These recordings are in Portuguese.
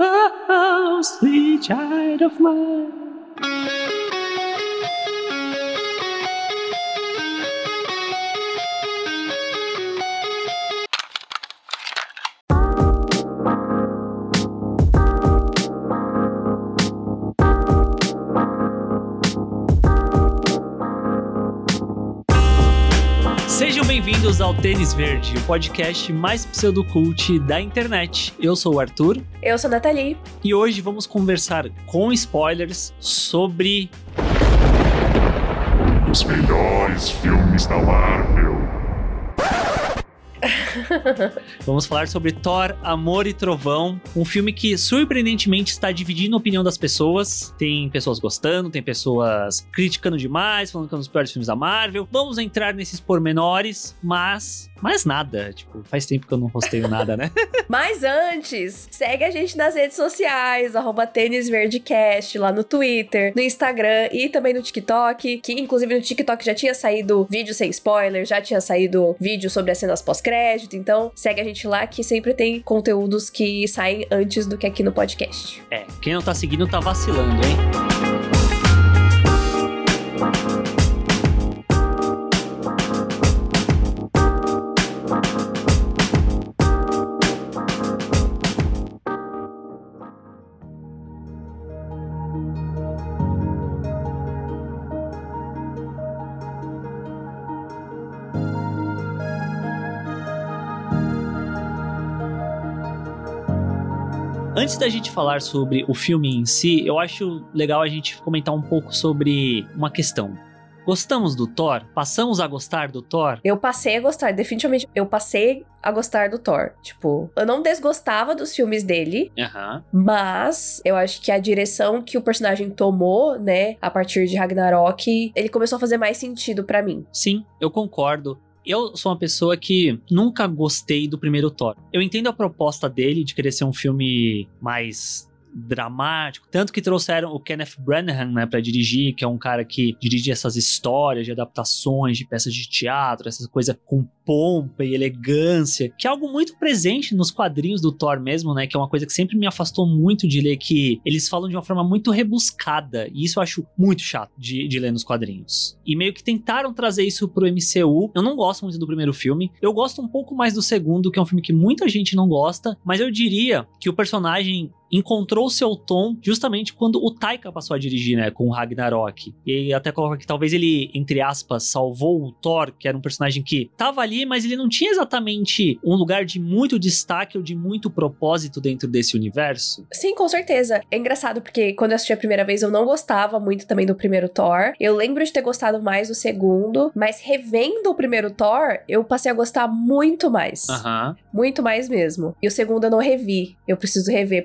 oh, sweet child of mine. Ao Tênis Verde, o podcast mais pseudocult da internet. Eu sou o Arthur. Eu sou a Nathalie. E hoje vamos conversar com spoilers sobre. Os melhores filmes da Marvel. Vamos falar sobre Thor, Amor e Trovão, um filme que surpreendentemente está dividindo a opinião das pessoas. Tem pessoas gostando, tem pessoas criticando demais, falando que é um dos piores filmes da Marvel. Vamos entrar nesses pormenores, mas mais nada. Tipo, faz tempo que eu não posteio nada, né? Mas antes, segue a gente nas redes sociais, arroba tênisverdecast, lá no Twitter, no Instagram e também no TikTok, que inclusive no TikTok já tinha saído vídeo sem spoiler, já tinha saído vídeo sobre as cenas pós-crédito, então segue a gente lá que sempre tem conteúdos que saem antes do que aqui no podcast. É, quem não tá seguindo tá vacilando, hein? Antes da gente falar sobre o filme em si, eu acho legal a gente comentar um pouco sobre uma questão. Gostamos do Thor? Passamos a gostar do Thor? Eu passei a gostar, definitivamente. Eu passei a gostar do Thor. Tipo, eu não desgostava dos filmes dele, Aham. mas eu acho que a direção que o personagem tomou, né, a partir de Ragnarok, ele começou a fazer mais sentido pra mim. Sim, eu concordo. Eu sou uma pessoa que nunca gostei do primeiro Thor. Eu entendo a proposta dele de querer ser um filme mais dramático, tanto que trouxeram o Kenneth Branagh, né, para dirigir, que é um cara que dirige essas histórias de adaptações de peças de teatro, essa coisa com pompa e elegância, que é algo muito presente nos quadrinhos do Thor mesmo, né, que é uma coisa que sempre me afastou muito de ler, que eles falam de uma forma muito rebuscada, e isso eu acho muito chato de, de ler nos quadrinhos. E meio que tentaram trazer isso pro MCU. Eu não gosto muito do primeiro filme, eu gosto um pouco mais do segundo, que é um filme que muita gente não gosta, mas eu diria que o personagem encontrou seu tom justamente quando o Taika passou a dirigir, né, com o Ragnarok. E até coloca que talvez ele, entre aspas, salvou o Thor, que era um personagem que tava ali, mas ele não tinha exatamente um lugar de muito destaque ou de muito propósito dentro desse universo. Sim, com certeza. É engraçado porque quando eu assisti a primeira vez eu não gostava muito também do primeiro Thor. Eu lembro de ter gostado mais do segundo, mas revendo o primeiro Thor, eu passei a gostar muito mais. Aham. Muito mais mesmo. E o segundo eu não revi. Eu preciso rever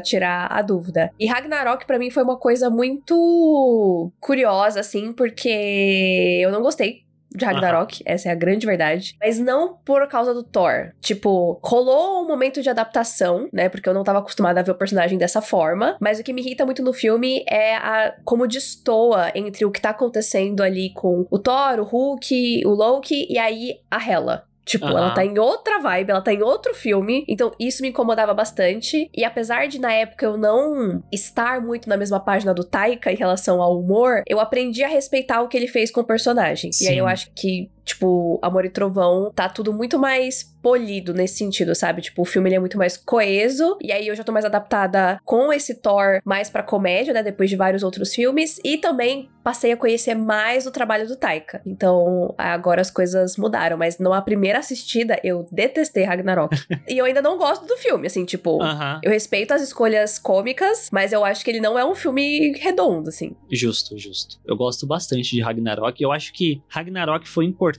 tirar a dúvida. E Ragnarok pra mim foi uma coisa muito curiosa, assim, porque eu não gostei de Ragnarok, essa é a grande verdade. Mas não por causa do Thor. Tipo, rolou um momento de adaptação, né? Porque eu não tava acostumada a ver o personagem dessa forma. Mas o que me irrita muito no filme é a como destoa entre o que tá acontecendo ali com o Thor, o Hulk, o Loki e aí a Hela. Tipo, Aham. ela tá em outra vibe, ela tá em outro filme. Então, isso me incomodava bastante. E apesar de, na época, eu não estar muito na mesma página do Taika em relação ao humor, eu aprendi a respeitar o que ele fez com o personagem. E aí Sim. eu acho que, tipo, Amor e Trovão tá tudo muito mais polido nesse sentido, sabe? Tipo, o filme ele é muito mais coeso. E aí eu já tô mais adaptada com esse Thor mais pra comédia, né? Depois de vários outros filmes. E também passei a conhecer mais o trabalho do Taika. Então, agora as coisas mudaram. Mas numa primeira assistida, eu detestei Ragnarok. e eu ainda não gosto do filme, assim, tipo. Aham. Eu respeito as escolhas cômicas, mas eu acho que ele não é um filme redondo, assim. Justo, justo. Eu gosto bastante de Ragnarok. Eu acho que Ragnarok foi importante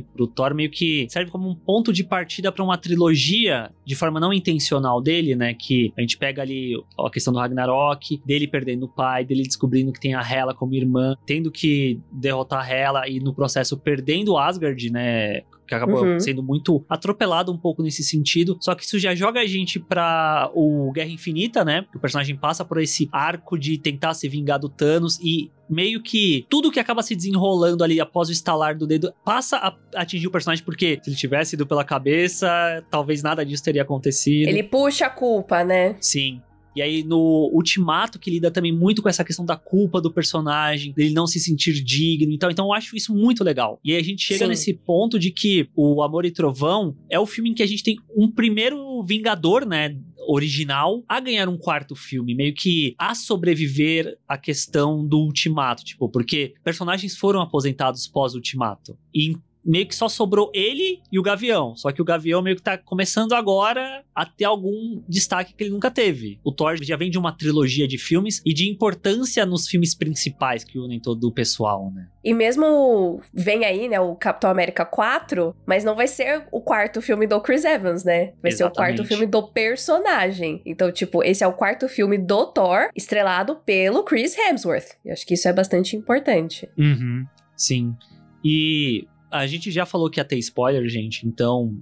pro Thor, meio que serve como um ponto de partida pra uma trilogia de forma não intencional dele, né? Que a gente pega ali a questão do Ragnarok, dele perdendo o pai, dele descobrindo que tem a Hela como irmã, tendo que derrotar a Hela e no processo perdendo Asgard, né? Que acabou Uhum. sendo muito atropelado um pouco nesse sentido. Só que isso já joga a gente pra o Guerra Infinita, né? Que o personagem passa por esse arco de tentar se vingar do Thanos e meio que tudo que acaba se desenrolando ali após o estalar do dedo passa a atingir o personagem, porque se ele tivesse ido pela cabeça, talvez nada disso teria acontecido. Ele puxa a culpa, né? Sim. E aí no Ultimato, que lida também muito com essa questão da culpa do personagem, dele não se sentir digno. Então, então eu acho isso muito legal. E aí a gente chega Sim. nesse ponto de que o Amor e Trovão é o filme em que a gente tem um primeiro Vingador, né? Original a ganhar um quarto filme, meio que a sobreviver a questão do ultimato, tipo, porque personagens foram aposentados pós-ultimato. E meio que só sobrou ele e o Gavião. Só que o Gavião meio que tá começando agora a ter algum destaque que ele nunca teve. O Thor já vem de uma trilogia de filmes e de importância nos filmes principais que unem todo o pessoal, né? E mesmo vem aí, né, o Capitão América 4, mas não vai ser o quarto filme do Chris Evans, né? Vai ser o quarto Exatamente. filme do personagem. Então, tipo, esse é o quarto filme do Thor, estrelado pelo Chris Hemsworth. Eu acho que isso é bastante importante. Uhum, sim. E a gente já falou que ia ter spoiler, gente, então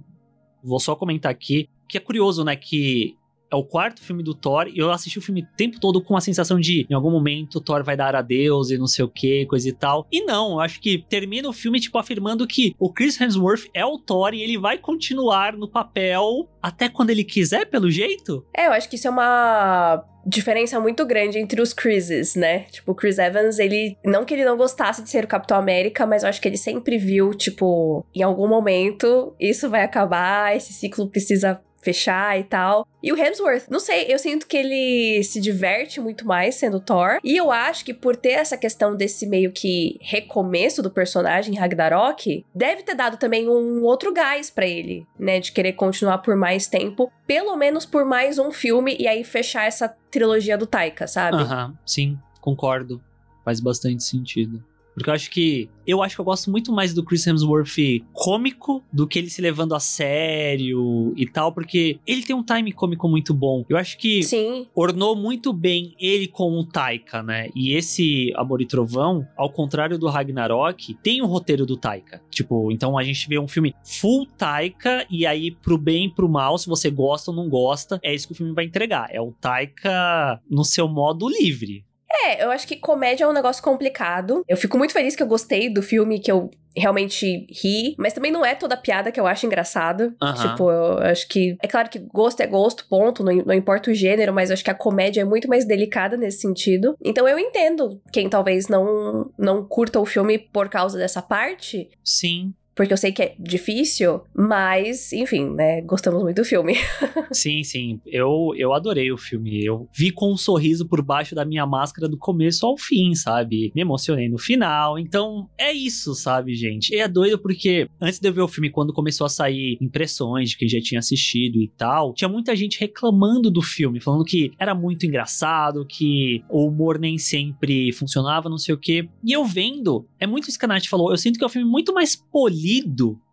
vou só comentar aqui que é curioso, né, que é o quarto filme do Thor e eu assisti o filme o tempo todo com a sensação de em algum momento Thor vai dar adeus e não sei o que, coisa e tal. E não, eu acho que termina o filme tipo afirmando que o Chris Hemsworth é o Thor e ele vai continuar no papel até quando ele quiser, pelo jeito. É, eu acho que isso é uma diferença muito grande entre os Chrises, né? Tipo, o Chris Evans, ele. Não que ele não gostasse de ser o Capitão América, mas eu acho que ele sempre viu, tipo, em algum momento isso vai acabar, esse ciclo precisa fechar e tal. E o Hemsworth, não sei, eu sinto que ele se diverte muito mais sendo Thor. E eu acho que por ter essa questão desse meio que recomeço do personagem Ragnarok, deve ter dado também um outro gás pra ele, né, de querer continuar por mais tempo, pelo menos por mais um filme e aí fechar essa trilogia do Taika, sabe? Aham, sim, concordo. Faz bastante sentido. Porque eu acho que. Eu acho que eu gosto muito mais do Chris Hemsworth cômico do que ele se levando a sério e tal, porque ele tem um time cômico muito bom. Eu acho que Sim, ornou muito bem ele com o Taika, né? E esse Amor e Trovão, ao contrário do Ragnarok, tem o roteiro do Taika. Tipo, então a gente vê um filme full Taika e aí pro bem e pro mal, se você gosta ou não gosta, é isso que o filme vai entregar. É o Taika no seu modo livre. É, eu acho que comédia é um negócio complicado. Eu fico muito feliz que eu gostei do filme, que eu realmente ri, mas também não é toda piada que eu acho engraçada. Tipo, eu acho que. É claro que gosto é gosto, ponto, não, não importa o gênero, mas eu acho que a comédia é muito mais delicada nesse sentido. Então eu entendo quem talvez não, não curta o filme por causa dessa parte. Sim, Porque eu sei que é difícil, mas, enfim, né? Gostamos muito do filme. sim, sim. Eu, eu adorei o filme. Eu vi com um sorriso por baixo da minha máscara do começo ao fim, sabe? Me emocionei no final. Então, é isso, sabe, gente? E é doido porque antes de eu ver o filme, quando começou a sair impressões de quem já tinha assistido e tal, tinha muita gente reclamando do filme, falando que era muito engraçado, que o humor nem sempre funcionava, não sei o quê. E eu vendo, é muito isso que a Nath falou, eu sinto que é um filme muito mais polido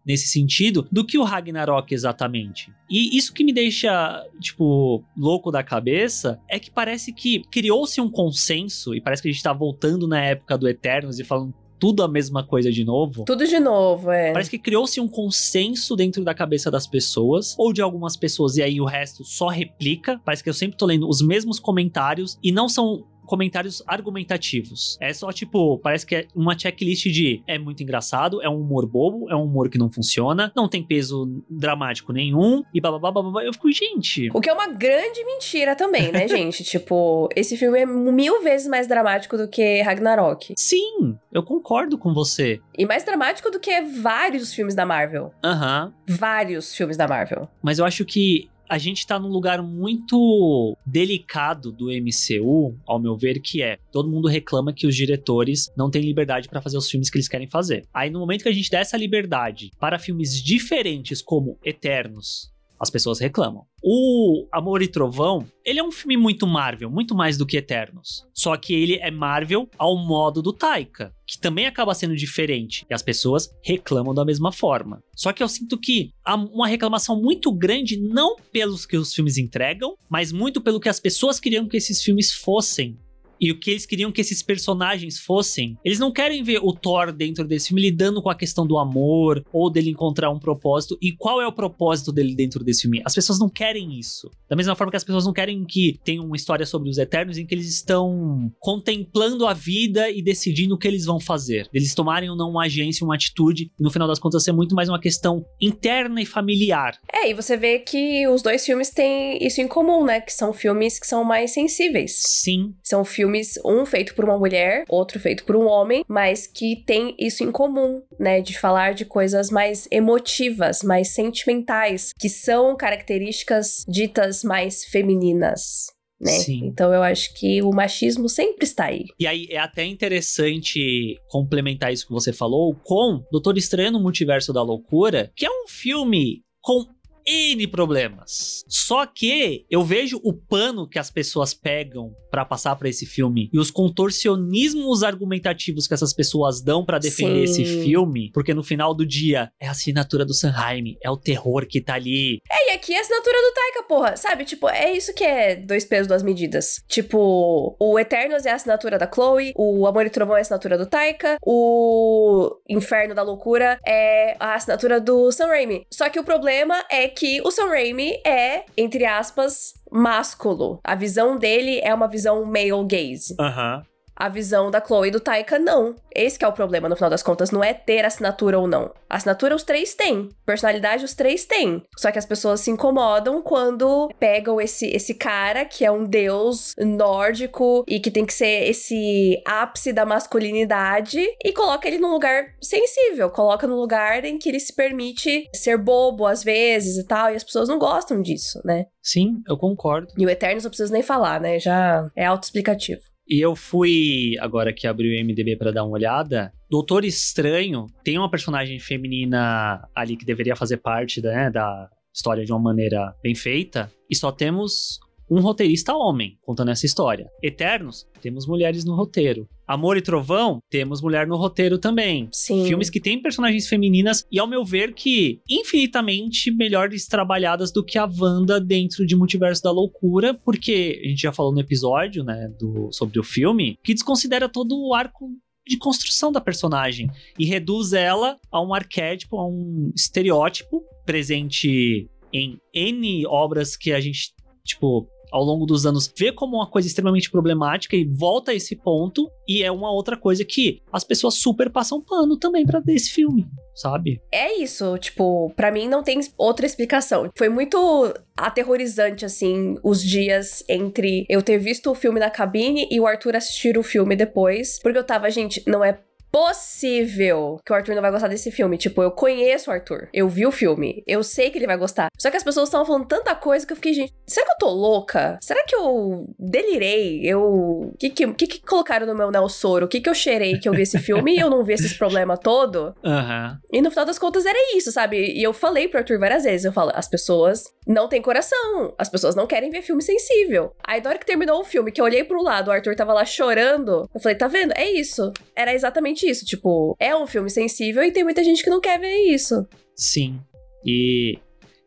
nesse sentido do que o Ragnarok exatamente. E isso que me deixa, tipo, louco da cabeça é que parece que criou-se um consenso e parece que a gente tá voltando na época do Eternos e falando tudo a mesma coisa de novo. Tudo de novo, é. Parece que criou-se um consenso dentro da cabeça das pessoas, ou de algumas pessoas, e aí o resto só replica. Parece que eu sempre tô lendo os mesmos comentários e não são comentários argumentativos. É só tipo, parece que é uma checklist de é muito engraçado, é um humor bobo, é um humor que não funciona, não tem peso dramático nenhum, e bababá, bababá. Eu fico, gente. O que é uma grande mentira também, né, gente? tipo, esse filme é mil vezes mais dramático do que Ragnarok. Sim, eu concordo com você. E mais dramático do que vários filmes da Marvel. Aham. Vários filmes da Marvel. Mas eu acho que a gente tá num lugar muito delicado do MCU, ao meu ver, que é todo mundo reclama que os diretores não têm liberdade pra fazer os filmes que eles querem fazer. Aí no momento que a gente dá essa liberdade para filmes diferentes como Eternos, as pessoas reclamam. O Amor e Trovão, ele é um filme muito Marvel, muito mais do que Eternos. Só que ele é Marvel ao modo do Taika, que também acaba sendo diferente. E as pessoas reclamam da mesma forma. Só que eu sinto que há uma reclamação muito grande, não pelos que os filmes entregam, mas muito pelo que as pessoas queriam que esses filmes fossem. E o que eles queriam que esses personagens fossem. Eles não querem ver o Thor dentro desse filme lidando com a questão do amor ou dele encontrar um propósito. E qual é o propósito dele dentro desse filme? As pessoas não querem isso. Da mesma forma que as pessoas não querem que tenha uma história sobre os Eternos em que eles estão contemplando a vida e decidindo o que eles vão fazer. Eles tomarem ou não uma agência, uma atitude, e no final das contas ser muito mais uma questão interna e familiar. É, e você vê que os dois filmes têm isso em comum, né? Que são filmes que são mais sensíveis. Sim. São filmes, um feito por uma mulher, outro feito por um homem, mas que tem isso em comum, né? De falar de coisas mais emotivas, mais sentimentais, que são características ditas mais femininas. Né? Então eu acho que o machismo sempre está aí. E aí é até interessante complementar isso que você falou com Doutor Estranho no Multiverso da Loucura, que é um filme com N problemas. Só que eu vejo o pano que as pessoas pegam pra passar pra esse filme e os contorcionismos argumentativos que essas pessoas dão pra defender Sim. esse filme, porque no final do dia é a assinatura do Sanheim, é o terror que tá ali. É, e aqui é a assinatura do Taika, porra. Sabe? Tipo, é isso que é dois pesos, duas medidas. Tipo, o Eternos é a assinatura da Chloe, o Amor e Trovão é a assinatura do Taika, o Inferno da Loucura é a assinatura do Sam Raimi. Só que o problema é que o Sam Raimi é, entre aspas, másculo. A visão dele é uma visão male gaze. Aham. A visão da Chloe e do Taika, não. Esse que é o problema, no final das contas, não é ter assinatura ou não. Assinatura os três têm. Personalidade os três têm. Só que as pessoas se incomodam quando pegam esse, esse cara, que é um deus nórdico e que tem que ser esse ápice da masculinidade, e coloca ele num lugar sensível. Coloca num lugar em que ele se permite ser bobo às vezes e tal. E as pessoas não gostam disso, né? Sim, eu concordo. E o Eternos não preciso nem falar, né? Já é autoexplicativo. E eu fui, agora que abri o MDB pra dar uma olhada, Doutor Estranho tem uma personagem feminina ali que deveria fazer parte né, da história de uma maneira bem feita, e só temos um roteirista homem contando essa história. Eternos, temos mulheres no roteiro. Amor e Trovão, temos mulher no roteiro também. Sim. Filmes que têm personagens femininas e, ao meu ver, que infinitamente melhores trabalhadas do que a Wanda dentro de Multiverso da Loucura, porque a gente já falou no episódio, né, do, sobre o filme, que desconsidera todo o arco de construção da personagem e reduz ela a um arquétipo, a um estereótipo presente em N obras que a gente, tipo, ao longo dos anos vê como uma coisa extremamente problemática e volta a esse ponto e é uma outra coisa que as pessoas super passam pano também pra esse filme, sabe? É isso, tipo, pra mim não tem outra explicação. Foi muito aterrorizante, assim, os dias entre eu ter visto o filme na cabine e o Arthur assistir o filme depois. Porque eu tava, gente, não é possível que o Arthur não vai gostar desse filme. Tipo, eu conheço o Arthur. Eu vi o filme. Eu sei que ele vai gostar. Só que as pessoas estavam falando tanta coisa que eu fiquei, gente, será que eu tô louca? Será que eu delirei? Eu. O que, que, que, que colocaram no meu Nelsoro? O que, que eu cheirei que eu vi esse filme e eu não vi esses problemas todo? Aham. E no final das contas era isso, sabe? E eu falei pro Arthur várias vezes, eu falo, as pessoas não têm coração, as pessoas não querem ver filme sensível. Aí na hora que terminou o filme, que eu olhei pro lado, o Arthur tava lá chorando, eu falei, tá vendo? É isso. Era isso, tipo, é um filme sensível e tem muita gente que não quer ver isso. Sim. E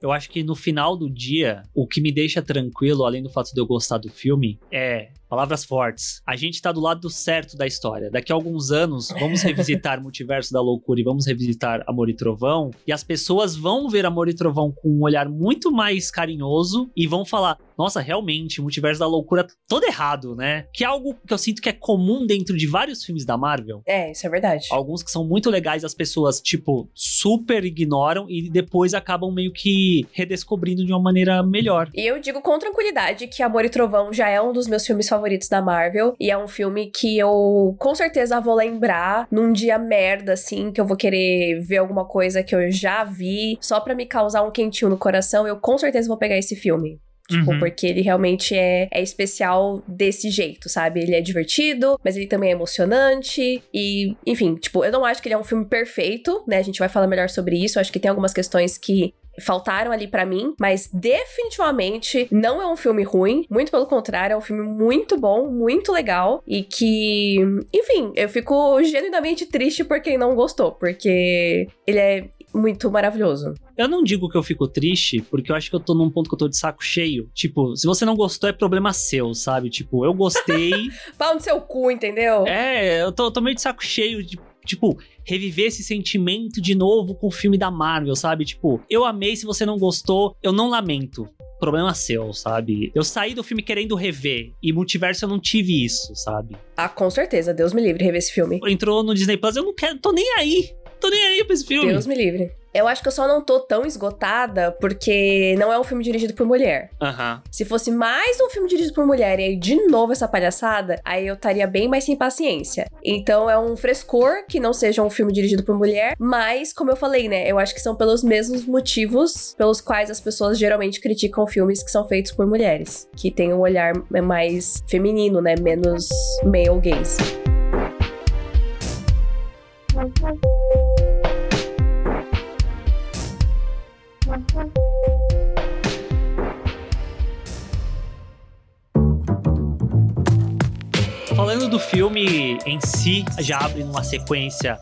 eu acho que no final do dia, o que me deixa tranquilo, além do fato de eu gostar do filme, é palavras fortes. A gente tá do lado certo da história. Daqui a alguns anos, vamos revisitar Multiverso da Loucura e vamos revisitar Amor e Trovão. E as pessoas vão ver Amor e Trovão com um olhar muito mais carinhoso e vão falar: nossa, realmente, o Multiverso da Loucura tá todo errado, né? Que é algo que eu sinto que é comum dentro de vários filmes da Marvel. É, isso é verdade. Alguns que são muito legais, as pessoas, tipo, super ignoram e depois acabam meio que redescobrindo de uma maneira melhor. E eu digo com tranquilidade que Amor e Trovão já é um dos meus filmes favoritos da Marvel. E é um filme que eu com certeza vou lembrar num dia merda, assim, que eu vou querer ver alguma coisa que eu já vi, só pra me causar um quentinho no coração. Eu com certeza vou pegar esse filme. Tipo, Uhum. porque ele realmente é, é especial desse jeito, sabe? Ele é divertido, mas ele também é emocionante. E, enfim, tipo, eu não acho que ele é um filme perfeito, né? A gente vai falar melhor sobre isso. Eu acho que tem algumas questões que faltaram ali pra mim, mas definitivamente não é um filme ruim, muito pelo contrário, é um filme muito bom, muito legal e que, enfim, eu fico genuinamente triste por quem não gostou, porque ele é muito maravilhoso. Eu não digo que eu fico triste, porque eu acho que eu tô num ponto que eu tô de saco cheio. Tipo, se você não gostou, é problema seu, sabe? Tipo, eu gostei. Pau no seu cu, entendeu? é, eu tô, tô meio de saco cheio de. Tipo, reviver esse sentimento de novo com o filme da Marvel, sabe? Tipo, eu amei, se você não gostou, eu não lamento. Problema seu, sabe? Eu saí do filme querendo rever, e multiverso eu não tive isso, sabe? Ah, com certeza. Deus me livre rever esse filme. Entrou no Disney Plus, eu não quero, tô nem aí. Tô nem aí pra esse filme. Deus me livre. Eu acho que eu só não tô tão esgotada porque não é um filme dirigido por mulher. Aham. Se fosse mais um filme dirigido por mulher e aí de novo essa palhaçada, aí eu estaria bem mais sem paciência. Então é um frescor que não seja um filme dirigido por mulher, mas como eu falei, né, eu acho que são pelos mesmos motivos pelos quais as pessoas geralmente criticam filmes que são feitos por mulheres, que tem um olhar mais feminino, né, menos male gaze. Falando do filme em si, já abre numa sequência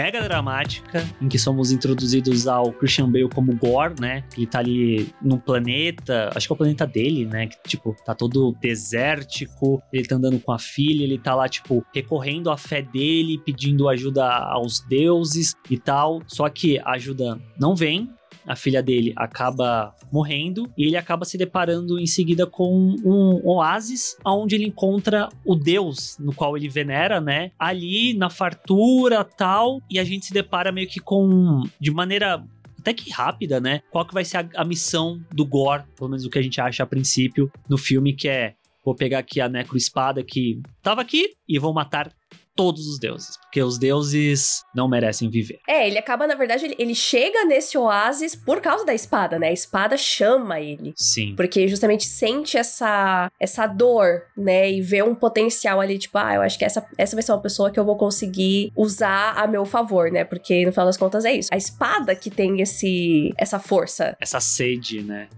mega dramática, em que somos introduzidos ao Christian Bale como Gore, né? Ele tá ali num planeta, acho que é o planeta dele, né? Que, tipo, tá todo desértico, ele tá andando com a filha, ele tá lá, tipo, recorrendo à fé dele, pedindo ajuda aos deuses e tal. Só que a ajuda não vem, a filha dele acaba morrendo e ele acaba se deparando em seguida com um oásis onde ele encontra o deus no qual ele venera, né? Ali na fartura tal e a gente se depara meio que com de maneira até que rápida, né? Qual que vai ser a, a missão do Gore, pelo menos o que a gente acha a princípio no filme, que é vou pegar aqui a necroespada que tava aqui e vou matar todos os deuses, porque os deuses não merecem viver. É, ele acaba, na verdade, ele, ele chega nesse oásis por causa da espada, né? A espada chama ele. Sim. Porque justamente sente essa, essa dor, né? E vê um potencial ali, tipo, ah, eu acho que essa, essa vai ser uma pessoa que eu vou conseguir usar a meu favor, né? Porque no final das contas é isso. A espada que tem esse, essa força. Essa sede, né?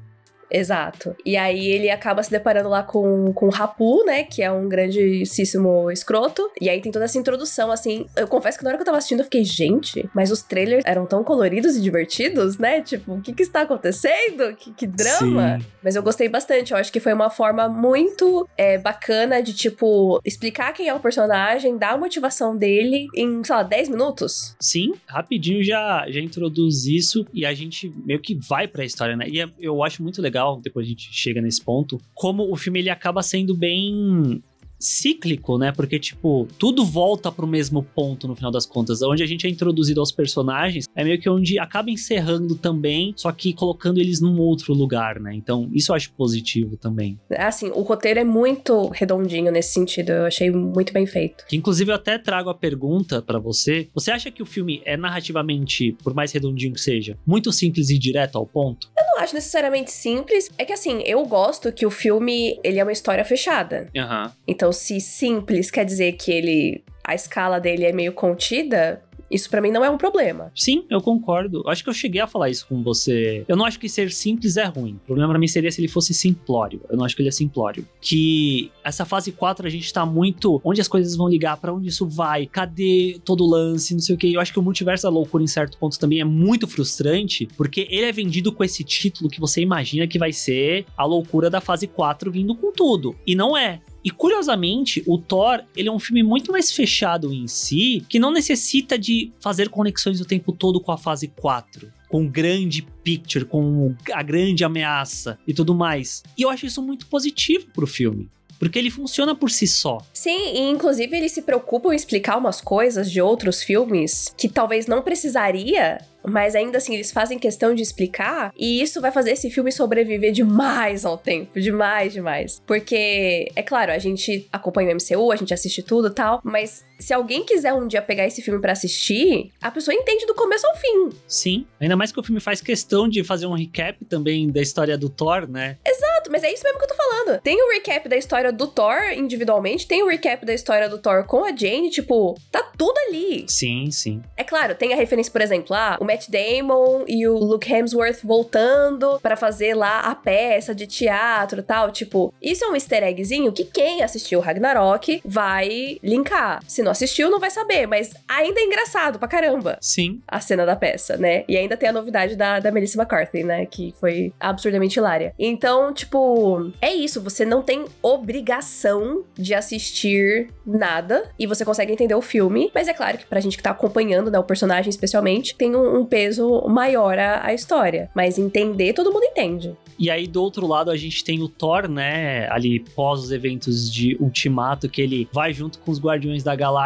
Exato. E aí ele acaba se deparando lá com, com o Rapu, né? Que é um grandíssimo escroto. E aí tem toda essa introdução, assim. Eu confesso que na hora que eu tava assistindo, eu fiquei, gente, mas os trailers eram tão coloridos e divertidos, né? Tipo, o que que está acontecendo? Que, que drama! Sim. Mas eu gostei bastante. Eu acho que foi uma forma muito é, bacana de, tipo, explicar quem é o personagem, dar a motivação dele em, sei lá, 10 minutos. Sim, rapidinho já, já introduz isso e a gente meio que vai pra história, né? E é- eu acho muito legal, depois a gente chega nesse ponto, como o filme ele acaba sendo bem cíclico, né? Porque, tipo, tudo volta pro mesmo ponto no final das contas. Onde a gente é introduzido aos personagens é meio que onde acaba encerrando também, só que colocando eles num outro lugar, né? Então, isso eu acho positivo também. Assim, o roteiro é muito redondinho nesse sentido. Eu achei muito bem feito. Que inclusive eu até trago a pergunta pra você. Você acha que o filme é narrativamente, por mais redondinho que seja, muito simples e direto ao ponto? Eu não acho necessariamente simples. É que assim, eu gosto que o filme, ele é uma história fechada. Aham. Então, se simples quer dizer que ele a escala dele é meio contida, isso pra mim não é um problema. Sim, eu concordo. Acho que eu cheguei a falar isso com você. Eu não acho que ser simples é ruim. O problema pra mim seria se ele fosse simplório. Eu não acho que ele é simplório. Que essa fase 4 a gente tá muito onde as coisas vão ligar, pra onde isso vai, cadê todo o lance, não sei o que. Eu acho que o multiverso da loucura em certo ponto também é muito frustrante, porque ele é vendido com esse título que você imagina que vai ser a loucura da fase 4 vindo com tudo. E não é. E curiosamente, o Thor, ele é um filme muito mais fechado em si, que não necessita de fazer conexões o tempo todo com a fase 4. Com o grande picture, com a grande ameaça e tudo mais. E eu acho isso muito positivo pro filme. Porque ele funciona por si só. Sim, e inclusive eles se preocupam em explicar umas coisas de outros filmes que talvez não precisaria, mas ainda assim eles fazem questão de explicar, e isso vai fazer esse filme sobreviver demais ao tempo, demais, demais. Porque, é claro, a gente acompanha o MCU, a gente assiste tudo tal, mas se alguém quiser um dia pegar esse filme pra assistir, a pessoa entende do começo ao fim. Sim. Ainda mais que o filme faz questão de fazer um recap também da história do Thor, né? Exato, mas é isso mesmo que eu tô falando. Tem o recap da história do Thor individualmente, tem o recap da história do Thor com a Jane, tipo, tá tudo ali. Sim, sim. É claro, tem a referência, por exemplo, ah, o Matt Damon e o Luke Hemsworth voltando para fazer lá a peça de teatro e tal. Tipo, isso é um easter eggzinho que quem assistiu Ragnarok vai linkar. Se não assistiu, não vai saber, mas ainda é engraçado pra caramba Sim. a cena da peça, né? E ainda tem a novidade da, da Melissa McCarthy, né? Que foi absurdamente hilária. Então, tipo, é isso. Você não tem obrigação de assistir nada e você consegue entender o filme. Mas é claro que pra gente que tá acompanhando, né, o personagem especialmente, tem um, um peso maior a, a história. Mas entender, todo mundo entende. E aí, do outro lado, a gente tem o Thor, né? Ali pós os eventos de Ultimato, que ele vai junto com os Guardiões da Galáxia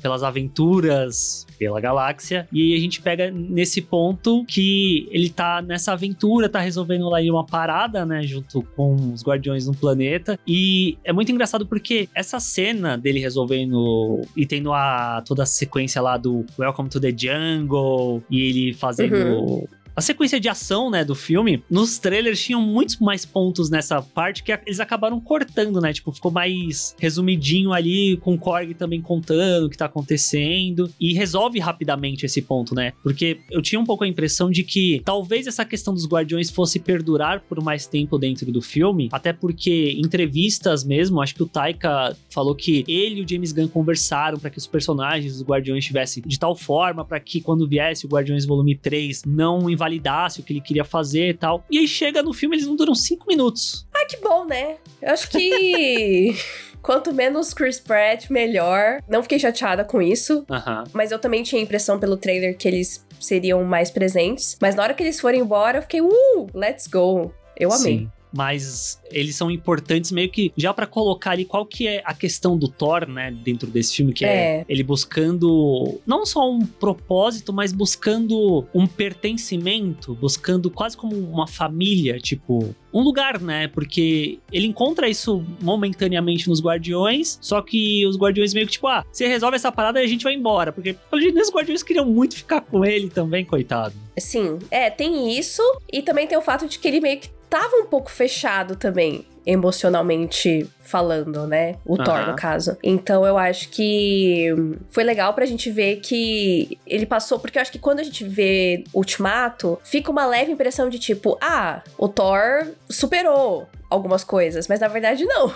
pelas aventuras pela galáxia. E a gente pega nesse ponto que ele tá nessa aventura, tá resolvendo lá uma parada, né? Junto com os Guardiões no planeta. E é muito engraçado porque essa cena dele resolvendo e tendo a toda a sequência lá do Welcome to the Jungle e ele fazendo a sequência de ação, né, do filme, nos trailers tinham muitos mais pontos nessa parte que eles acabaram cortando, né? Tipo, ficou mais resumidinho ali, com o Korg também contando o que tá acontecendo. E resolve rapidamente esse ponto, né? Porque eu tinha um pouco a impressão de que talvez essa questão dos Guardiões fosse perdurar por mais tempo dentro do filme, até porque entrevistas mesmo, acho que o Taika falou que ele e o James Gunn conversaram para que os personagens dos Guardiões estivessem de tal forma para que quando viesse o Guardiões Volume 3 não invalidasse o que ele queria fazer e tal. E aí chega no filme, eles não duram cinco minutos. Ah, que bom, né? Eu acho que. Quanto menos Chris Pratt, melhor. Não fiquei chateada com isso. Mas eu também tinha a impressão pelo trailer que eles seriam mais presentes. Mas na hora que eles forem embora, eu fiquei, uh, let's go. Eu amei. Sim. Mas eles são importantes meio que já pra colocar ali qual que é a questão do Thor, né, dentro desse filme, que é, É. ele buscando não só um propósito, mas buscando um pertencimento, buscando quase como uma família, tipo, um lugar, né? Porque ele encontra isso momentaneamente nos Guardiões, só que os Guardiões meio que tipo, ah, você resolve essa parada e a gente vai embora, porque pelo jeito os Guardiões queriam muito ficar com ele também, coitado. Sim, é, tem isso. E também tem o fato de que ele meio que tava um pouco fechado também, emocionalmente falando, né? O Thor, Aham. no caso. Então eu acho que foi legal pra gente ver que ele passou, porque eu acho que quando a gente vê Ultimato, fica uma leve impressão de tipo, ah, o Thor superou algumas coisas, mas na verdade não.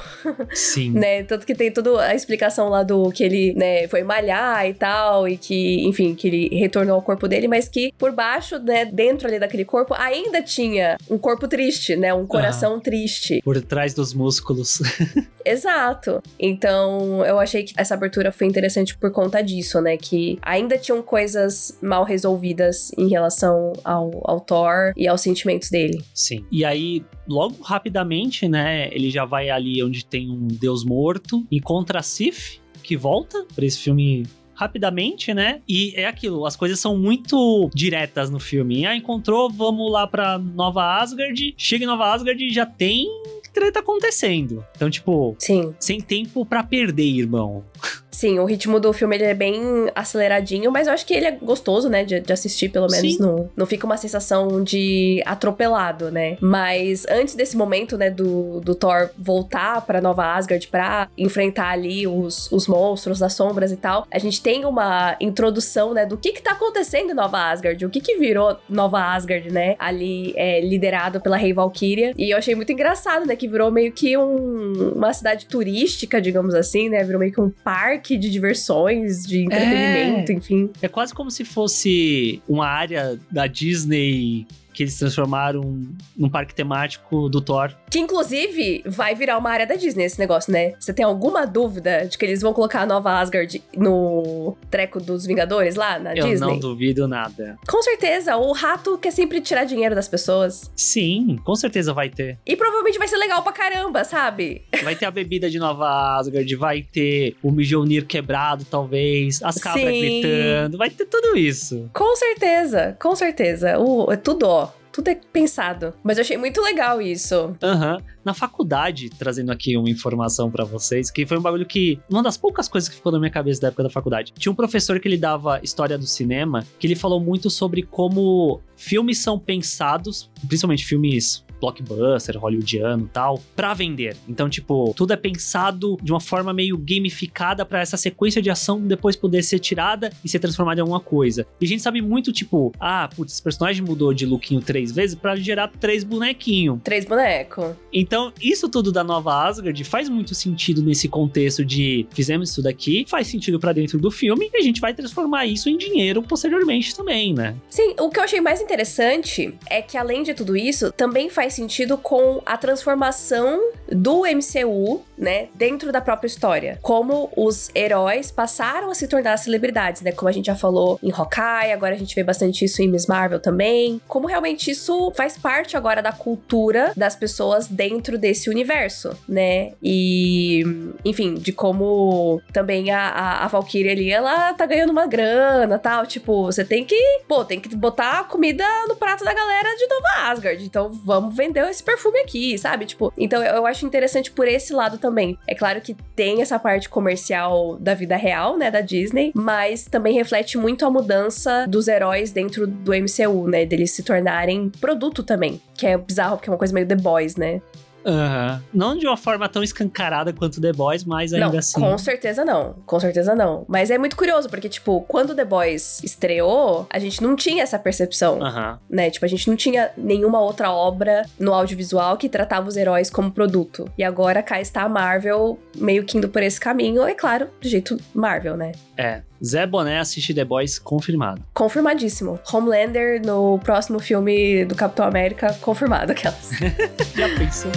Sim. né? Tanto que tem toda a explicação lá do que ele, né, foi malhar e tal, e que, enfim, que ele retornou ao corpo dele, mas que por baixo, né, dentro ali daquele corpo, ainda tinha um corpo triste, né? Um coração triste. Por trás dos músculos. Exato. Então, eu achei que essa abertura foi interessante por conta disso, né? Que ainda tinham coisas mal resolvidas em relação ao, ao Thor e aos sentimentos dele. Sim. E aí, logo rapidamente, né, ele já vai ali onde tem um deus morto, encontra Sif, que volta pra esse filme rapidamente, né? E é aquilo, as coisas são muito diretas no filme. Ah, encontrou, vamos lá pra Nova Asgard. Chega em Nova Asgard e já tem treta acontecendo. Então, tipo, Sim. sem tempo pra perder, irmão. Sim, o ritmo do filme ele é bem aceleradinho, mas eu acho que ele é gostoso, né, de, de assistir, pelo menos. Sim. Não, não fica uma sensação de atropelado, né? Mas antes desse momento, né, do, do Thor voltar pra Nova Asgard pra enfrentar ali os, os monstros das sombras e tal, a gente tem uma introdução, né, do que que tá acontecendo em Nova Asgard, o que que virou Nova Asgard, né, ali é, liderado pela Rei Valkyria. E eu achei muito engraçado, né, que virou meio que um- uma cidade turística, digamos assim, né, virou meio que um parque de diversões, de entretenimento, enfim. É quase como se fosse uma área da Disney que eles transformaram num parque temático do Thor. Que inclusive vai virar uma área da Disney esse negócio, né? Você tem alguma dúvida de que eles vão colocar a nova Asgard no treco dos Vingadores lá na Eu Disney? não duvido nada. Com certeza, o rato quer sempre tirar dinheiro das pessoas. Sim, com certeza vai ter. E provavelmente vai ser legal pra caramba, sabe? Vai ter a bebida de Nova Asgard, vai ter o Mjolnir quebrado, talvez, as cabras Sim. gritando, vai ter tudo isso. Com certeza, com certeza. O, é tudo, ó. Tudo é pensado. Mas eu achei muito legal isso. Aham. Na faculdade, trazendo aqui uma informação pra vocês, que foi um bagulho que. Uma das poucas coisas que ficou na minha cabeça da época da faculdade. Tinha um professor que ele dava história do cinema, que ele falou muito sobre como filmes são pensados, principalmente filmes blockbuster, hollywoodiano e tal, pra vender. Então, tipo, tudo é pensado de uma forma meio gamificada para essa sequência de ação depois poder ser tirada e ser transformada em alguma coisa. E a gente sabe muito, tipo, ah, putz, esse personagem mudou de lookinho três vezes para gerar três bonequinhos. Três bonecos. Então, isso tudo da nova Asgard faz muito sentido nesse contexto de fizemos isso daqui, faz sentido para dentro do filme e a gente vai transformar isso em dinheiro posteriormente também, né? Sim, o que eu achei mais interessante é que além de tudo isso, também faz sentido com a transformação do MCU, né, dentro da própria história. Como os heróis passaram a se tornar celebridades, né? Como a gente já falou em Hawkeye, agora a gente vê bastante isso em Miss Marvel também. Como realmente isso faz parte agora da cultura das pessoas dentro desse universo, né? E, enfim, de como também a, a, a Valkyrie ali, ela tá ganhando uma grana tal. Tipo, você tem que, pô, tem que botar comida no prato da galera de Nova Asgard. Então vamos vender esse perfume aqui, sabe? Tipo, então eu, eu acho interessante por esse lado também. É claro que tem essa parte comercial da vida real, né, da Disney, mas também reflete muito a mudança dos heróis dentro do MCU, né, deles se tornarem produto também, que é bizarro porque é uma coisa meio The Boys, né? Uhum. Não de uma forma tão escancarada quanto The Boys, mas ainda não, assim. Com certeza não. Com certeza não. Mas é muito curioso, porque, tipo, quando The Boys estreou, a gente não tinha essa percepção. Uhum. Né? Tipo, a gente não tinha nenhuma outra obra no audiovisual que tratava os heróis como produto. E agora cá está a Marvel meio que indo por esse caminho, é claro, do jeito Marvel, né? É. Zé Boné assiste The Boys confirmado. Confirmadíssimo. Homelander no próximo filme do Capitão América, confirmado aquelas. Já pensou?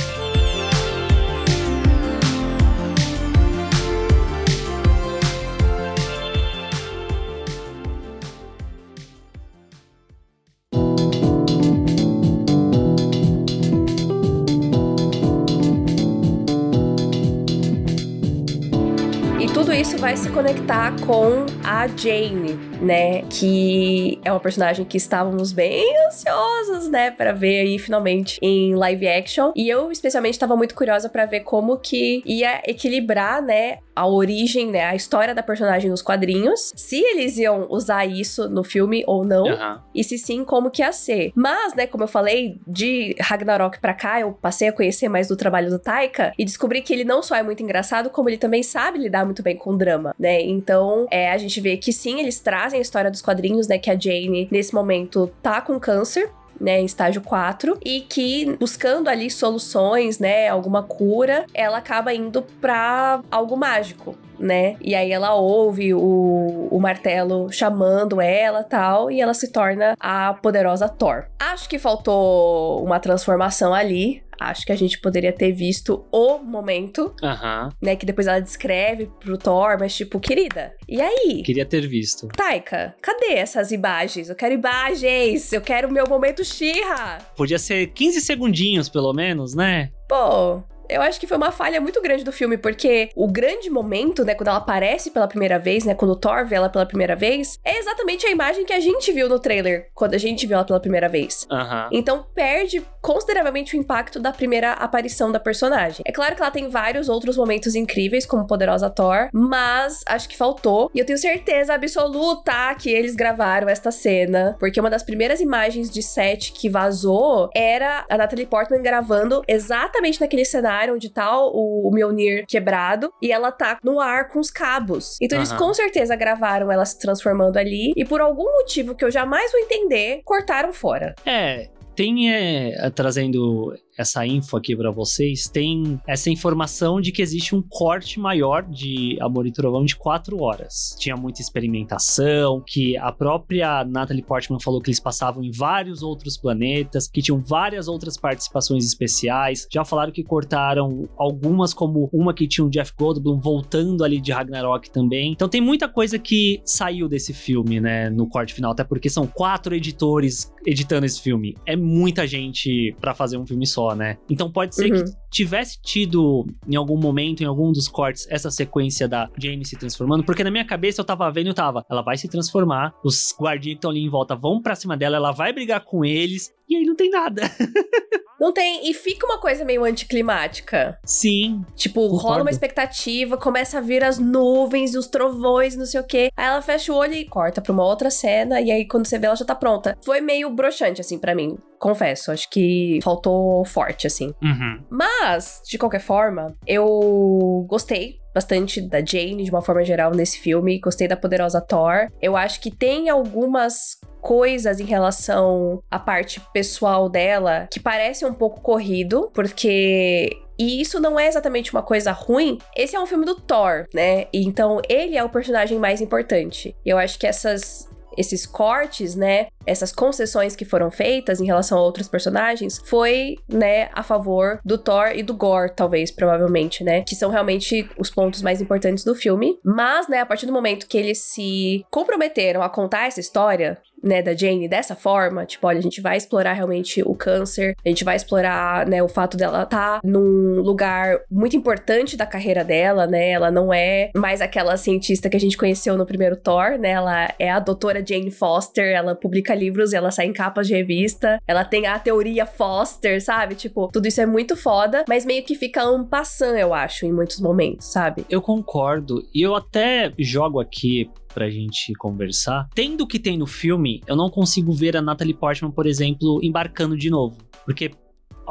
Vai se conectar com a Jane, né? Que é uma personagem que estávamos bem ansiosos, né, para ver aí finalmente em live action. E eu especialmente estava muito curiosa para ver como que ia equilibrar, né, a origem, né, a história da personagem nos quadrinhos, se eles iam usar isso no filme ou não, Uhum. e se sim, como que ia ser. Mas, né, como eu falei, de Ragnarok pra cá, eu passei a conhecer mais do trabalho do Taika e descobri que ele não só é muito engraçado, como ele também sabe lidar muito bem com drama, né? Então, é, a gente vê que sim, eles trazem a história dos quadrinhos, né, que a Jane, nesse momento, tá com câncer, né, em estágio 4, e que buscando ali soluções, né, alguma cura, ela acaba indo pra algo mágico, né? E aí ela ouve o, o martelo chamando ela tal, e ela se torna a poderosa Thor. Acho que faltou uma transformação ali. Acho que a gente poderia ter visto o momento, Aham. né? Que depois ela descreve pro Thor, mas tipo, querida, e aí? Queria ter visto. Taika, cadê essas imagens? Eu quero imagens! Eu quero o meu momento Shira! Podia ser 15 segundinhos, pelo menos, né? Pô, eu acho que foi uma falha muito grande do filme, porque o grande momento, né, quando ela aparece pela primeira vez, né, quando o Thor vê ela pela primeira vez, é exatamente a imagem que a gente viu no trailer, quando a gente viu ela pela primeira vez. Aham. Então perde consideravelmente o impacto da primeira aparição da personagem. É claro que ela tem vários outros momentos incríveis, como Poderosa Thor, mas acho que faltou. E eu tenho certeza absoluta que eles gravaram esta cena, porque uma das primeiras imagens de set que vazou era a Natalie Portman gravando exatamente naquele cenário onde tá o, o Mjolnir quebrado e ela tá no ar com os cabos. Então eles Aham. com certeza gravaram ela se transformando ali e por algum motivo que eu jamais vou entender, cortaram fora. É, tem, é, trazendo essa info aqui pra vocês, tem essa informação de que existe um corte maior de Amor e Trovão de 4 horas. Tinha muita experimentação, que a própria Natalie Portman falou que eles passavam em vários outros planetas, que tinham várias outras participações especiais. Já falaram que cortaram algumas, como uma que tinha o Jeff Goldblum voltando ali de Ragnarok também. Então tem muita coisa que saiu desse filme, né, no corte final, até porque são quatro editores editando esse filme. É muita gente pra fazer um filme só, né? Então pode ser Uhum. que tivesse tido em algum momento, em algum dos cortes, essa sequência da Jane se transformando, porque na minha cabeça eu tava vendo e tava, ela vai se transformar, os guardinhas que estão ali em volta vão pra cima dela, ela vai brigar com eles, e aí não tem nada. Não tem. E fica uma coisa meio anticlimática. Sim. Tipo, Concordo. rola uma expectativa, começa a vir as nuvens, os trovões, não sei o quê. Aí ela fecha o olho e corta pra uma outra cena. E aí, quando você vê, ela já tá pronta. Foi meio broxante, assim, pra mim. Confesso. Acho que faltou forte, assim. Uhum. Mas, de qualquer forma, eu gostei bastante da Jane, de uma forma geral, nesse filme. Gostei da poderosa Thor. Eu acho que tem algumas coisas em relação à parte pessoal dela que parece um pouco corrido, porque e isso não é exatamente uma coisa ruim. Esse é um filme do Thor, né? Então ele é o personagem mais importante. E eu acho que essas esses cortes, né, essas concessões que foram feitas em relação a outros personagens, foi, né, a favor do Thor e do Gore, talvez, provavelmente, né, que são realmente os pontos mais importantes do filme. Mas, né, a partir do momento que eles se comprometeram a contar essa história, né, da Jane dessa forma, tipo, olha, a gente vai explorar realmente o câncer, a gente vai explorar, né, o fato dela estar tá num lugar muito importante da carreira dela, né, ela não é mais aquela cientista que a gente conheceu no primeiro Thor, né, ela é a doutora Jane Foster, ela publica livros, ela sai em capas de revista, ela tem a teoria Foster, sabe, tipo, tudo isso é muito foda, mas meio que fica um passant, eu acho, em muitos momentos, sabe? Eu concordo. E eu até jogo aqui pra gente conversar. Tendo o que tem no filme, eu não consigo ver a Natalie Portman, por exemplo, embarcando de novo. Porque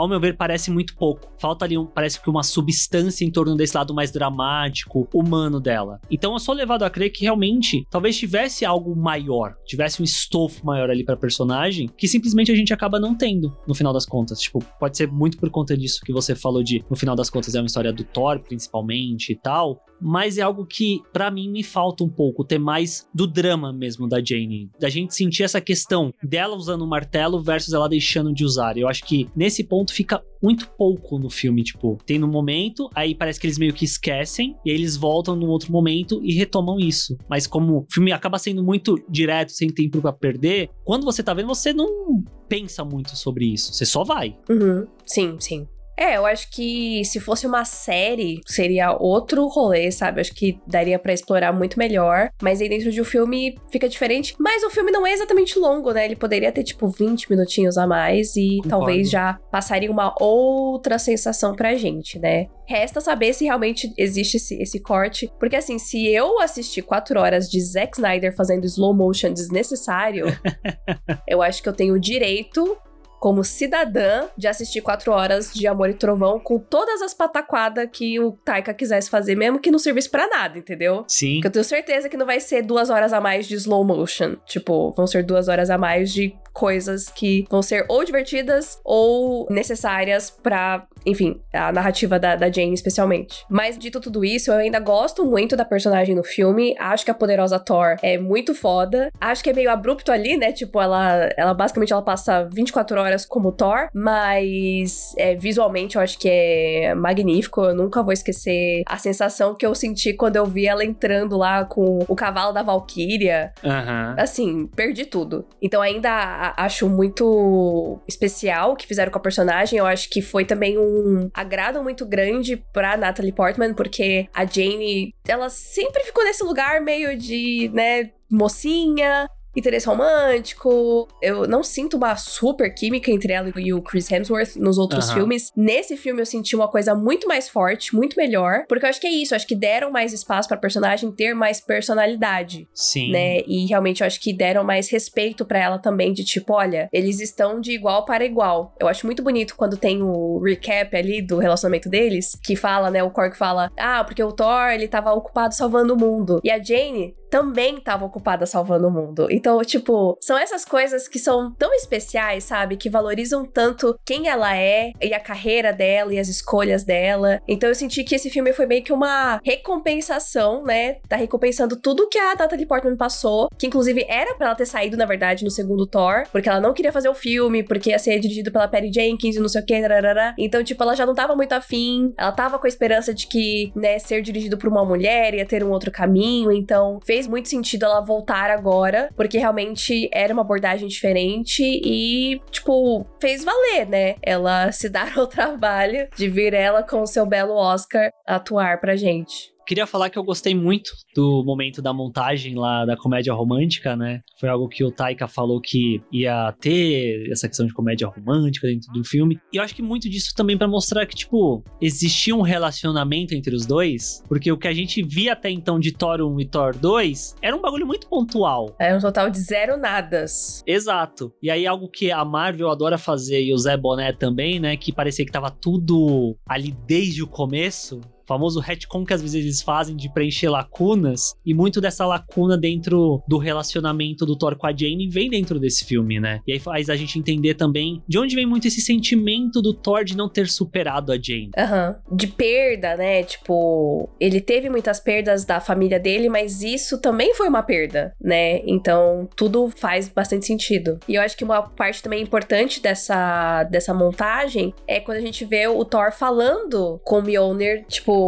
ao meu ver, parece muito pouco. Falta ali, um, parece que uma substância em torno desse lado mais dramático, humano dela. Então eu sou levado a crer que realmente talvez tivesse algo maior, tivesse um estofo maior ali pra personagem, que simplesmente a gente acaba não tendo, no final das contas. Tipo, pode ser muito por conta disso que você falou de, no final das contas, é uma história do Thor, principalmente e tal mas é algo que para mim me falta um pouco, ter mais do drama mesmo da Jane, da gente sentir essa questão dela usando o martelo versus ela deixando de usar. Eu acho que nesse ponto fica muito pouco no filme, tipo, tem no momento, aí parece que eles meio que esquecem e aí eles voltam no outro momento e retomam isso. Mas como o filme acaba sendo muito direto, sem tempo para perder, quando você tá vendo, você não pensa muito sobre isso, você só vai. Uhum. Sim, sim. É, eu acho que se fosse uma série, seria outro rolê, sabe? Acho que daria para explorar muito melhor. Mas aí dentro de um filme fica diferente. Mas o filme não é exatamente longo, né? Ele poderia ter, tipo, 20 minutinhos a mais e Concordo. talvez já passaria uma outra sensação pra gente, né? Resta saber se realmente existe esse, esse corte. Porque, assim, se eu assistir quatro horas de Zack Snyder fazendo slow motion desnecessário, eu acho que eu tenho o direito como cidadã de assistir quatro horas de Amor e Trovão com todas as pataquadas que o Taika quisesse fazer, mesmo que não servisse para nada, entendeu? Sim. Porque eu tenho certeza que não vai ser duas horas a mais de slow motion. Tipo, vão ser duas horas a mais de coisas que vão ser ou divertidas ou necessárias para, enfim, a narrativa da, da Jane especialmente. Mas dito tudo isso, eu ainda gosto muito da personagem no filme. Acho que a poderosa Thor é muito foda. Acho que é meio abrupto ali, né? Tipo, ela, ela basicamente ela passa 24 horas como Thor, mas é, visualmente eu acho que é magnífico. Eu nunca vou esquecer a sensação que eu senti quando eu vi ela entrando lá com o cavalo da Valkyria. Aham. Assim, perdi tudo. Então ainda acho muito especial o que fizeram com a personagem. Eu acho que foi também um agrado muito grande pra Natalie Portman, porque a Jane, ela sempre ficou nesse lugar meio de, né, mocinha, interesse romântico. Eu não sinto uma super química entre ela e o Chris Hemsworth nos outros Aham. filmes. Nesse filme eu senti uma coisa muito mais forte, muito melhor, porque eu acho que é isso, acho que deram mais espaço pra personagem ter mais personalidade Sim. né? E realmente eu acho que deram mais respeito pra ela também, de tipo, olha, eles estão de igual para igual. Eu acho muito bonito quando tem o recap ali do relacionamento deles, que fala, né? O Korg fala, ah, porque o Thor, ele tava ocupado salvando o mundo. E a Jane também tava ocupada salvando o mundo. Então, tipo, são essas coisas que são tão especiais, sabe? Que valorizam tanto quem ela é e a carreira dela e as escolhas dela. Então eu senti que esse filme foi meio que uma recompensação, né? Tá recompensando tudo que a Natalie Portman passou, que inclusive era pra ela ter saído, na verdade, no segundo Thor, porque ela não queria fazer o filme, porque ia ser dirigido pela Patty Jenkins e não sei o tarará. Então, tipo, ela já não tava muito afim, ela tava com a esperança de que, né, ser dirigido por uma mulher ia ter um outro caminho, então fez fez muito sentido ela voltar agora, porque realmente era uma abordagem diferente e, tipo, fez valer, né? Ela se dar ao trabalho de vir ela com o seu belo Oscar atuar pra gente. Queria falar que eu gostei muito do momento da montagem lá da comédia romântica, né? Foi algo que o Taika falou que ia ter essa questão de comédia romântica dentro do filme. E eu acho que muito disso também para mostrar que, tipo, existia um relacionamento entre os dois. Porque o que a gente via até então de Thor 1 e Thor 2 era um bagulho muito pontual. É um total de zero nadas. Exato. E aí algo que a Marvel adora fazer e o Zé Boné também, né? Que parecia que tava tudo ali desde o começo famoso retcon que às vezes eles fazem de preencher lacunas, e muito dessa lacuna dentro do relacionamento do Thor com a Jane vem dentro desse filme, né? E aí faz a gente entender também de onde vem muito esse sentimento do Thor de não ter superado a Jane. Aham. Uhum. De perda, né? Tipo, ele teve muitas perdas da família dele, mas isso também foi uma perda, né? Então, tudo faz bastante sentido. E eu acho que uma parte também importante dessa, dessa montagem é quando a gente vê o Thor falando com o Mjolnir, tipo,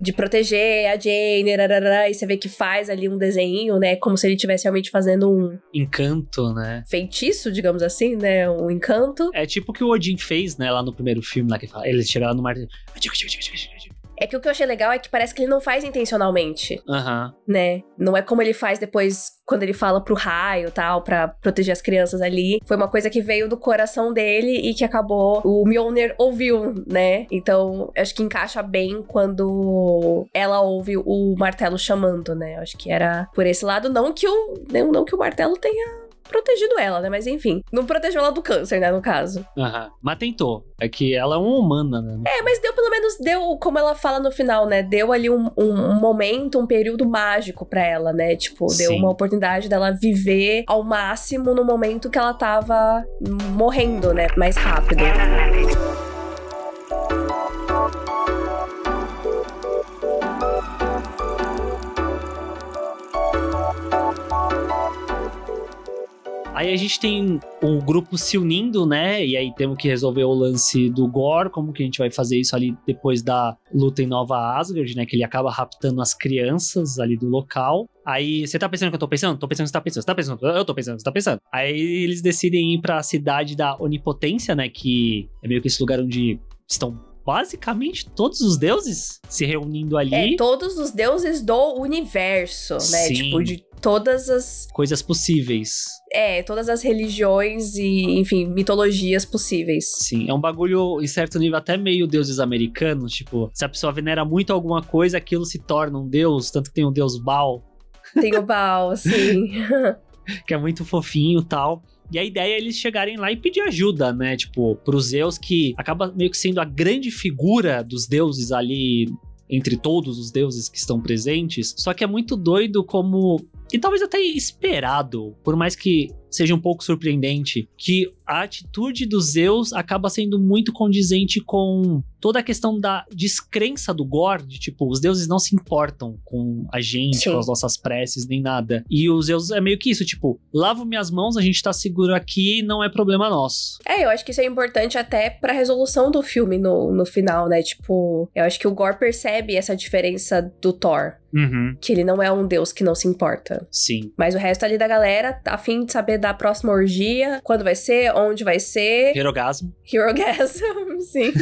de proteger a Jane, rarara, e você vê que faz ali um desenho, né? Como se ele estivesse realmente fazendo um. Encanto, né? Feitiço, digamos assim, né? Um encanto. É tipo o que o Odin fez, né? Lá no primeiro filme, lá que fala, eles chegaram no mar. É que o que eu achei legal é que parece que ele não faz intencionalmente. Aham. Uhum. Né? Não é como ele faz depois quando ele fala pro raio tal, para proteger as crianças ali. Foi uma coisa que veio do coração dele e que acabou. O Mjolnir ouviu, né? Então, acho que encaixa bem quando ela ouve o martelo chamando, né? Acho que era por esse lado. Não que o, não que o martelo tenha protegido ela, né? Mas enfim, não protegeu ela do câncer, né? No caso. Aham. Mas tentou. É que ela é uma humana, né? É, mas deu pelo menos, deu, como ela fala no final, né? Deu ali um, um, momento, um período mágico pra ela, né? Tipo, deu Sim. uma oportunidade dela viver ao máximo no momento que ela tava morrendo, né? Mais rápido. Aí a gente tem o grupo se unindo, né? E aí temos que resolver o lance do Gore, como que a gente vai fazer isso ali depois da luta em Nova Asgard, né? Que ele acaba raptando as crianças ali do local. Aí, você tá pensando o que eu tô pensando? Tô pensando você tá pensando. Você tá pensando? Eu tô pensando, você tá pensando. Aí eles decidem ir pra cidade da Onipotência, né? Que é meio que esse lugar onde estão basicamente todos os deuses se reunindo ali. É, todos os deuses do universo, né? Sim. Tipo, de todas as coisas possíveis. É, todas as religiões e, enfim, mitologias possíveis. Sim, é um bagulho, em certo nível, até meio deuses americanos. Tipo, se a pessoa venera muito alguma coisa, aquilo se torna um deus. Tanto que tem o deus Baal. Tem o Baal, sim. que é muito fofinho e tal. E a ideia é eles chegarem lá e pedir ajuda, né? Tipo, pros Zeus, que acaba meio que sendo a grande figura dos deuses ali entre todos os deuses que estão presentes. Só que é muito doido como. E talvez até esperado, por mais que seja um pouco surpreendente, que a atitude dos Zeus acaba sendo muito condizente com toda a questão da descrença do Gore, de tipo, os deuses não se importam com a gente, Sim. com as nossas preces, nem nada. E os Zeus é meio que isso, tipo, lavo minhas mãos, a gente tá seguro aqui, não é problema nosso. É, eu acho que isso é importante até pra resolução do filme no, no final, né? Tipo, eu acho que o Gore percebe essa diferença do Thor. Uhum. Que ele não é um deus que não se importa. Sim. Mas o resto ali da galera, a fim de saber da próxima orgia, quando vai ser, onde vai ser. Herogasmo. Herogasm, sim.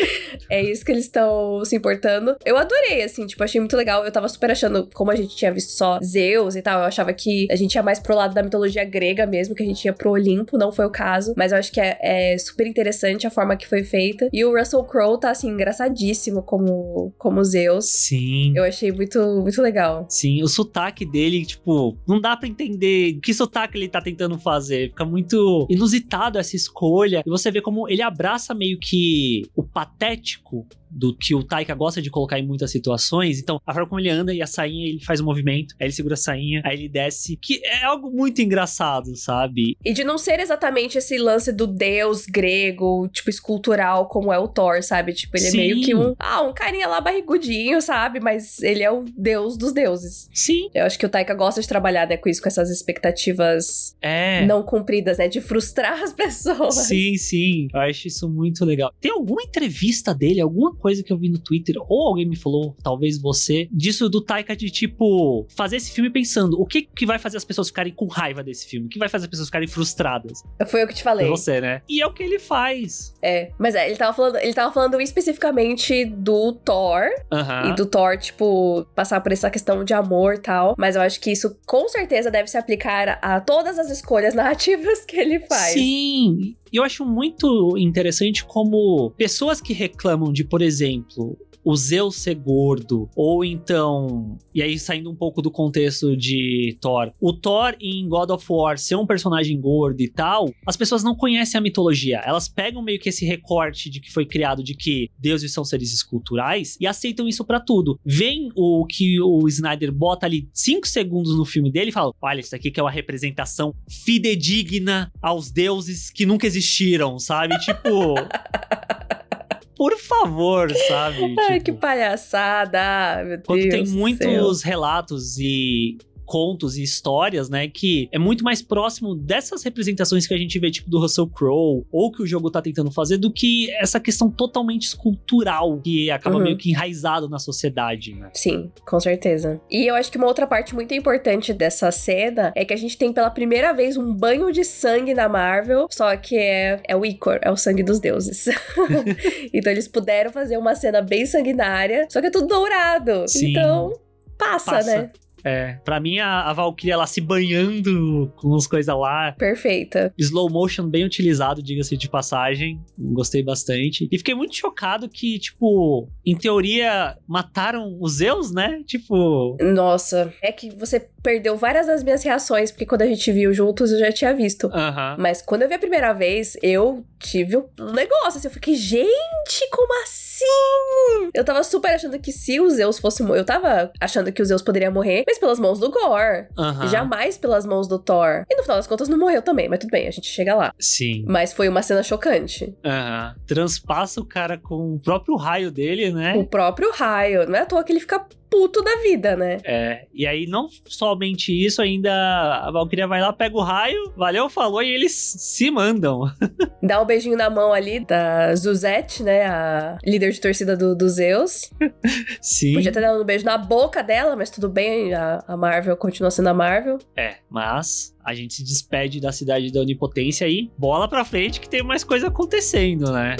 é isso que eles estão se importando. Eu adorei, assim, tipo, achei muito legal. Eu tava super achando, como a gente tinha visto só Zeus e tal, eu achava que a gente ia mais pro lado da mitologia grega mesmo, que a gente ia pro Olimpo, não foi o caso. Mas eu acho que é, é super interessante a forma que foi feita. E o Russell Crowe tá, assim, engraçadíssimo como, como Zeus. Sim. Eu achei muito, muito legal. Sim, o sotaque dele, tipo, não dá para entender que sotaque ele tá tentando fazer. Fica muito inusitado essa escolha. E você vê como ele abraça meio que o patético do que o Taika gosta de colocar em muitas situações. Então, a forma como ele anda e a sainha, ele faz um movimento, aí ele segura a sainha, aí ele desce, que é algo muito engraçado, sabe? E de não ser exatamente esse lance do deus grego, tipo, escultural, como é o Thor, sabe? Tipo, ele Sim. é meio que um. Ah, um carinha lá barrigudinho, sabe? Mas ele é o deus dos deuses. Sim. Eu acho que o Taika gosta de trabalhar, né, com isso, com essas expectativas é. não cumpridas, né? De frustrar as pessoas. Sim, sim. Eu acho isso muito legal. Tem alguma entrevista dele, alguma coisa que eu vi no Twitter, ou alguém me falou, talvez você, disso do Taika de tipo, fazer esse filme pensando o que, que vai fazer as pessoas ficarem com raiva desse filme, o que vai fazer as pessoas ficarem frustradas. Foi o que te falei. Foi você, né? E é o que ele faz. É, mas é, ele tava falando, ele tava falando especificamente do Thor Aham. e do Thor, tipo, passar por essa questão de amor e tal. Mas eu acho que isso com certeza deve se aplicar a todas as escolhas narrativas que ele faz. Sim, e eu acho muito interessante como pessoas que reclamam de, por exemplo, o Zeus ser gordo, ou então, e aí saindo um pouco do contexto de Thor, o Thor em God of War ser um personagem gordo e tal, as pessoas não conhecem a mitologia. Elas pegam meio que esse recorte de que foi criado de que deuses são seres esculturais e aceitam isso pra tudo. Vem o que o Snyder bota ali 5 segundos no filme dele e fala: Olha, isso aqui que é uma representação fidedigna aos deuses que nunca existiram, sabe? Tipo. Por favor, sabe? Ai, Tipo, que palhaçada, meu quando Deus tem do céu. muitos relatos e contos e histórias, né, que é muito mais próximo dessas representações que a gente vê, tipo do Russell Crowe, ou que o jogo tá tentando fazer, do que essa questão totalmente escultural que acaba Uhum. meio que enraizado na sociedade, né? Sim, com certeza. E eu acho que uma outra parte muito importante dessa cena é que a gente tem pela primeira vez um banho de sangue na Marvel, só que é, é o Icor, é o sangue dos deuses. então eles puderam fazer uma cena bem sanguinária, só que é tudo dourado. Sim. Então, passa, Passa. né? É, pra mim a, a Valkyria lá se banhando com as coisas lá, Perfeita. slow motion bem utilizado, diga-se de passagem. Gostei bastante. E fiquei muito chocado que, tipo, em teoria, mataram os Zeus, né? Tipo. Nossa, é que você perdeu várias das minhas reações, porque quando a gente viu juntos eu já tinha visto. Aham. Mas quando eu vi a primeira vez, eu tive um negócio, assim, eu fiquei, gente, como assim? Eu tava super achando que se o Zeus fosse morrer, eu tava achando que o Zeus poderia morrer, mas pelas mãos do Gore. Jamais pelas mãos do Thor. E no final das contas não morreu também, mas tudo bem, a gente chega lá. Sim. Mas foi uma cena chocante. Aham. Transpassa o cara com o próprio raio dele, O né? próprio raio, não é à toa que ele fica puto da vida, né? É. E aí, não somente isso, ainda a Valkyria vai lá, pega o raio, valeu, falou, e eles se mandam. Dá um beijinho na mão ali da Zuzette, né? A líder de torcida do, do Zeus. Sim. Podia ter dado um beijo na boca dela, mas tudo bem, a, a Marvel continua sendo a Marvel. É, mas a gente se despede da cidade da Onipotência e bola pra frente que tem mais coisa acontecendo, né?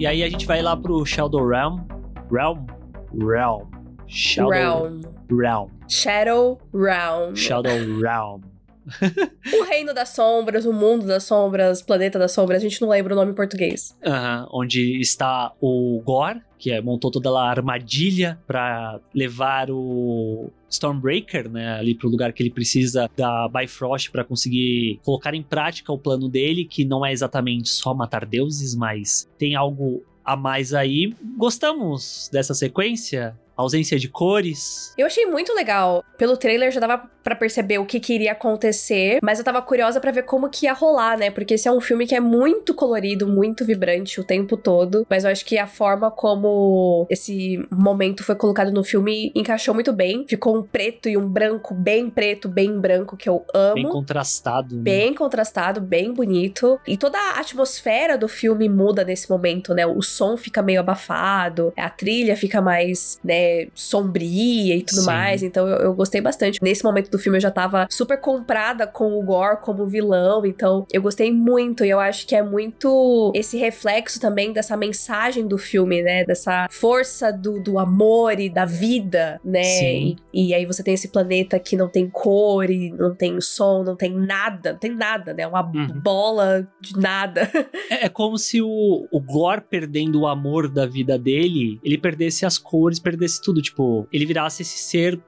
E aí a gente vai lá pro Shadow Realm. Realm? Realm. Shadow Realm. Realm. Shadow Realm. Shadow Realm. O reino das sombras, o mundo das sombras, planeta das sombras, a gente não lembra o nome em português. Aham, onde está o Gore, que é, montou toda a armadilha pra levar o Stormbreaker, né, ali pro lugar que ele precisa da Bifrost pra conseguir colocar em prática o plano dele, que não é exatamente só matar deuses, mas tem algo a mais aí. Gostamos dessa sequência? Ausência de cores. Eu achei muito legal. Pelo trailer já dava pra perceber o que, que iria acontecer, mas eu tava curiosa pra ver como que ia rolar, né? Porque esse é um filme que é muito colorido, muito vibrante o tempo todo, mas eu acho que a forma como esse momento foi colocado no filme encaixou muito bem. Ficou um preto e um branco bem preto, bem branco que eu amo. Bem contrastado. né? Bem contrastado, bem bonito. E toda a atmosfera do filme muda nesse momento, né? O som fica meio abafado, a trilha fica mais, né, sombria e tudo Sim. mais. Então eu, eu gostei bastante. Nesse momento do filme eu já tava super comprada com o Gore como vilão. Então eu gostei muito. E eu acho que é muito esse reflexo também dessa mensagem do filme, né? Dessa força do, do amor e da vida, né? Sim. E, e aí você tem esse planeta que não tem cor e não tem som, não tem nada, não tem nada, né? Uma Uhum. bola de nada. É, é como se o, o Gore perdendo o amor da vida dele, ele perdesse as cores, perdesse tudo. Tipo, ele virasse esse ser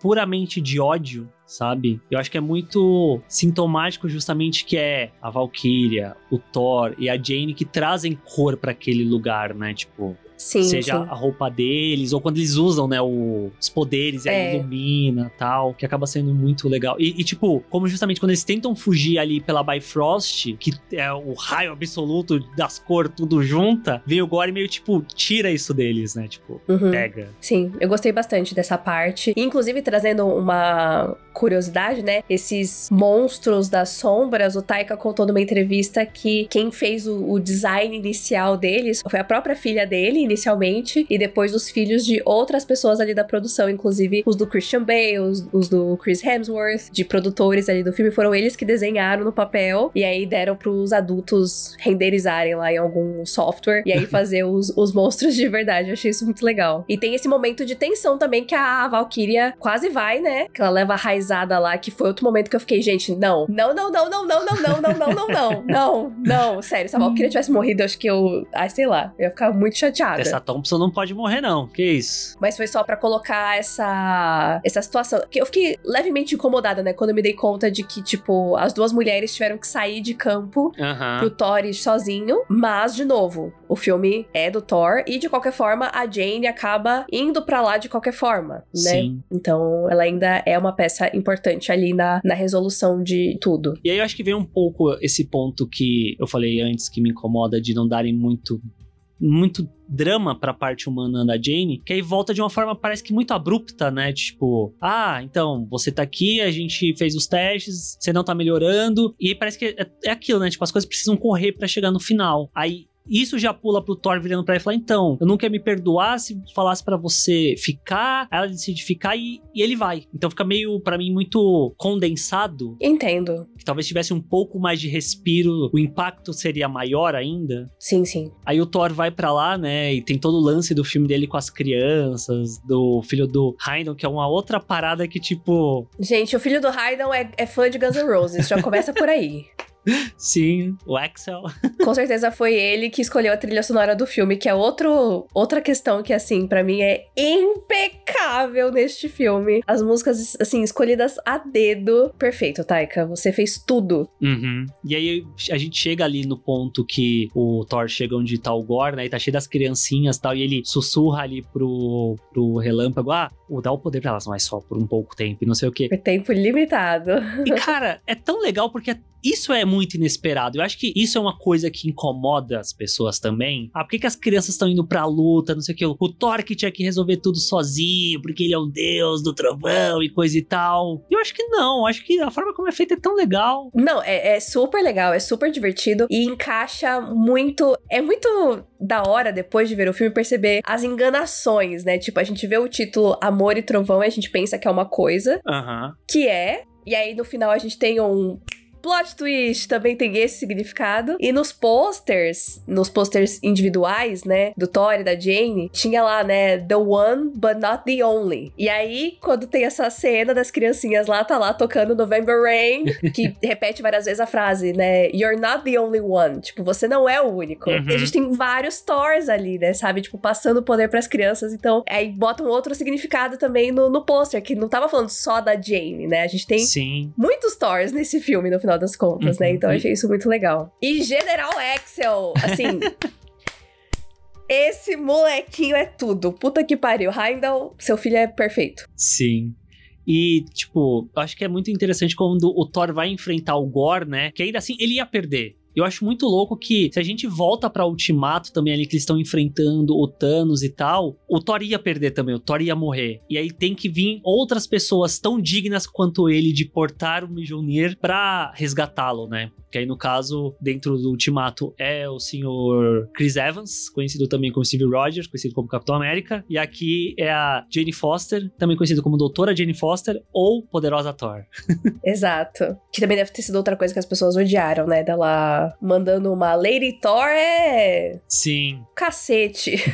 puramente de ódio, sabe? Eu acho que é muito sintomático justamente que é a Valkyria, o Thor e a Jane que trazem cor para aquele lugar, né? Tipo, Sim, seja sim. a roupa deles, ou quando eles usam, né, o- os poderes e aí É. ilumina tal, que acaba sendo muito legal. E, e, tipo, como justamente quando eles tentam fugir ali pela Bifrost, que é o raio absoluto das cores tudo junta, vem o Gore meio, tipo, tira isso deles, né, tipo, Uhum. pega. Sim, eu gostei bastante dessa parte. E, Inclusive, trazendo uma curiosidade, né? Esses monstros das sombras, o Taika contou numa entrevista que quem fez o, o design inicial deles foi a própria filha dele, inicialmente, e depois os filhos de outras pessoas ali da produção, inclusive os do Christian Bale, os, os do Chris Hemsworth, de produtores ali do filme, foram eles que desenharam no papel e aí deram pros adultos renderizarem lá em algum software e aí fazer os, os monstros de verdade. Eu achei isso muito legal. E tem esse momento de tensão também que a Valkyria quase vai, né? Que ela leva a raizada lá, que foi outro momento que eu fiquei, gente, não, não, não, não, não, não, não, não, não, não, não, não, não, não, sério, se a Valkyria tivesse morrido, eu acho que eu, ai, sei lá, eu ia ficar muito chateada. Essa Thompson não pode morrer, não. Que isso? Mas foi só pra colocar essa essa situação. Que eu fiquei levemente incomodada, né? Quando eu me dei conta de que, tipo, as duas mulheres tiveram que sair de campo Aham. pro Thor ir sozinho. Mas, de novo, o filme é do Thor. E, de qualquer forma, a Jane acaba indo pra lá de qualquer forma, né? Sim. Então, ela ainda é uma peça importante ali na, na resolução de tudo. E aí eu acho que vem um pouco esse ponto que eu falei antes que me incomoda de não darem muito muito drama pra parte humana da Jane, que aí volta de uma forma parece que muito abrupta, né? Tipo, ah, então, você tá aqui, a gente fez os testes, você não tá melhorando, e aí parece que é, é aquilo, né? Tipo, as coisas precisam correr pra chegar no final. Aí isso já pula pro Thor virando pra ela e falar: então, eu não quero me perdoar se falasse pra você ficar, aí ela decide ficar e, e ele vai. Então fica meio, pra mim, muito condensado Entendo. que talvez tivesse um pouco mais de respiro, o impacto seria maior ainda. Sim, sim. Aí o Thor vai pra lá, né, e tem todo o lance do filme dele com as crianças, do filho do Heindel, que é uma outra parada que, tipo, Gente, o filho do Raiden é, é fã de Guns N' Roses. Já começa por aí. sim, o Axel. Com certeza foi ele que escolheu a trilha sonora do filme, que é outro, outra questão que, assim, pra mim é impecável neste filme. As músicas, assim, escolhidas a dedo. Perfeito, Taika. Você fez tudo. Uhum. E aí a gente chega ali no ponto que o Thor chega onde tá o Gore, né, e tá cheio das criancinhas e tal, e ele sussurra ali pro, pro Relâmpago, ah, dá o poder pra elas, mas só por um pouco tempo, e não sei o quê. Por tempo limitado. E, cara, é tão legal porque isso é muito inesperado. Eu acho que isso é uma coisa que incomoda as pessoas também. Ah, por que, que as crianças estão indo pra luta, não sei o que. O Thor que tinha que resolver tudo sozinho, porque ele é o deus do trovão e coisa e tal. E eu acho que não. Eu acho que a forma como é feita é tão legal. Não, é, é super legal, é super divertido e encaixa muito. É muito da hora, depois de ver o filme, perceber as enganações, né? Tipo, a gente vê o título Amor e Trovão e a gente pensa que é uma coisa, Aham. que é. E aí no final a gente tem um. Plot twist também tem esse significado. E nos posters, nos posters individuais, né, do Thor e da Jane, tinha lá, né, the one but not the only. E aí, quando tem essa cena das criancinhas lá, tá lá tocando November Rain, que repete várias vezes a frase, né, you're not the only one. Tipo, você não é o único. Uhum. E a gente tem vários Thors ali, né, sabe? Tipo, passando o poder pras crianças. Então, aí botam outro significado também no, no pôster, que não tava falando só da Jane, né? A gente tem Sim. muitos Thors nesse filme, no final das contas, né? Uhum. Então eu achei isso muito legal. E General Axel, assim. esse molequinho é tudo. Puta que pariu. Heimdall, seu filho é perfeito. Sim. E, tipo, eu acho que é muito interessante quando o Thor vai enfrentar o Gore, né? Que ainda assim ele ia perder. Eu acho muito louco que, se a gente volta pra Ultimato também ali, que eles estão enfrentando o Thanos e tal, o Thor ia perder também, o Thor ia morrer. E aí tem que vir outras pessoas tão dignas quanto ele de portar o Mjolnir pra resgatá-lo, né? Que aí, no caso, dentro do Ultimato, é o senhor Chris Evans, conhecido também como Steve Rogers, conhecido como Capitão América. E aqui é a Jane Foster, também conhecida como Doutora Jane Foster ou Poderosa Thor. Exato. Que também deve ter sido outra coisa que as pessoas odiaram, né? Dela mandando uma Lady Thor é. Sim. cacete.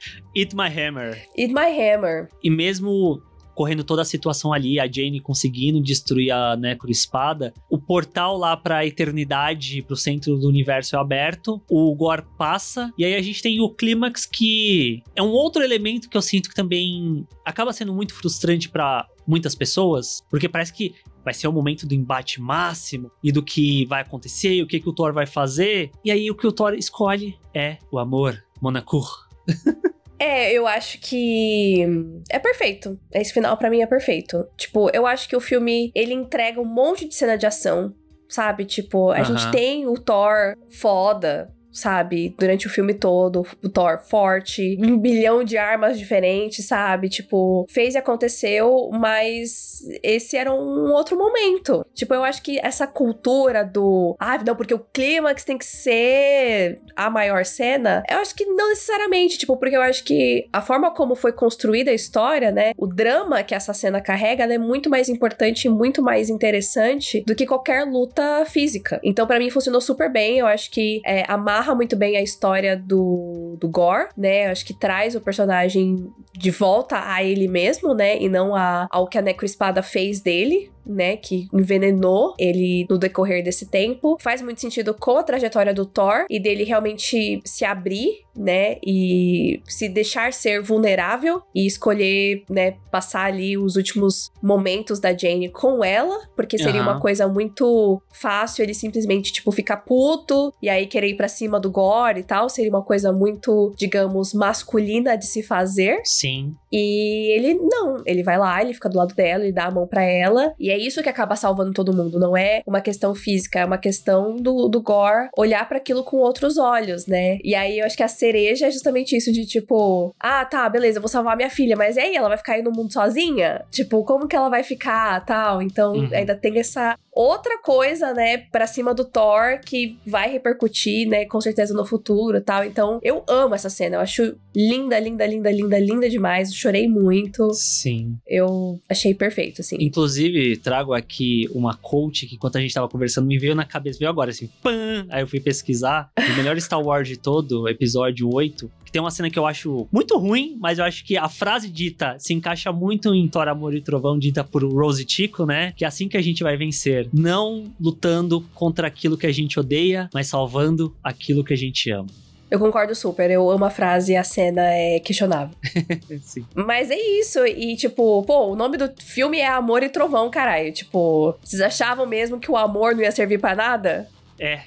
Eat My Hammer. Eat my hammer. E mesmo correndo toda a situação ali, a Jane conseguindo destruir a Necro Espada, o portal lá pra eternidade, pro centro do universo é aberto, o Gore passa, e aí a gente tem o clímax que é um outro elemento que eu sinto que também acaba sendo muito frustrante pra muitas pessoas, porque parece que vai ser o momento do embate máximo e do que vai acontecer e o que, que o Thor vai fazer. E aí o que o Thor escolhe é o amor, Monaco. É, eu acho que é perfeito. Esse final pra mim é perfeito. Tipo, eu acho que o filme ele entrega um monte de cena de ação, sabe? Tipo, a gente tem o Thor foda, sabe? Durante o filme todo, o Thor forte, um bilhão de armas diferentes, sabe? Tipo, fez e aconteceu, mas esse era um outro momento. Tipo, eu acho que essa cultura do, ah, não, porque o clímax tem que ser a maior cena, eu acho que não necessariamente, tipo, porque eu acho que a forma como foi construída a história, né? O drama que essa cena carrega, é muito mais importante e muito mais interessante do que qualquer luta física. Então, pra mim, funcionou super bem. Eu acho que é, amarra muito bem a história do, do Gore, né? Acho que traz o personagem de volta a ele mesmo, né? E não a, ao que a Necroespada fez dele, né, que envenenou ele no decorrer desse tempo. Faz muito sentido com a trajetória do Thor e dele realmente se abrir, né, e se deixar ser vulnerável e escolher, né, passar ali os últimos momentos da Jane com ela, porque seria Aham. uma coisa muito fácil ele simplesmente, tipo, ficar puto e aí querer ir pra cima do Gore e tal. Seria uma coisa muito, digamos, masculina de se fazer. Sim. E ele não, ele vai lá, ele fica do lado dela, ele dá a mão pra ela. E é isso que acaba salvando todo mundo. Não é uma questão física, é uma questão do, do Gore olhar para aquilo com outros olhos, né? E aí eu acho que a cereja é justamente isso de tipo, ah, tá, beleza, eu vou salvar minha filha, mas e aí ela vai ficar aí no mundo sozinha? Tipo, como que ela vai ficar, tal? Então Uhum. ainda tem essa outra coisa, né, pra cima do Thor que vai repercutir, né, com certeza no futuro, tal. Então, eu amo essa cena. Eu acho linda, linda, linda, linda, linda demais. Eu chorei muito. Sim. Eu achei perfeito, assim. Inclusive, trago aqui uma coach que, enquanto a gente tava conversando, me veio na cabeça, veio agora, assim, pam! Aí eu fui pesquisar o melhor Star Wars de todo, episódio 8, que tem uma cena que eu acho muito ruim, mas eu acho que a frase dita se encaixa muito em Thor, Amor e Trovão, dita por Rose Tico, né? Que é assim que a gente vai vencer. Não lutando contra aquilo que a gente odeia, mas salvando aquilo que a gente ama. Eu concordo super. Eu amo a frase e a cena é questionável. Sim. Mas é isso. E, tipo, pô, o nome do filme é Amor e Trovão, caralho. Tipo, vocês achavam mesmo que o amor não ia servir pra nada? É.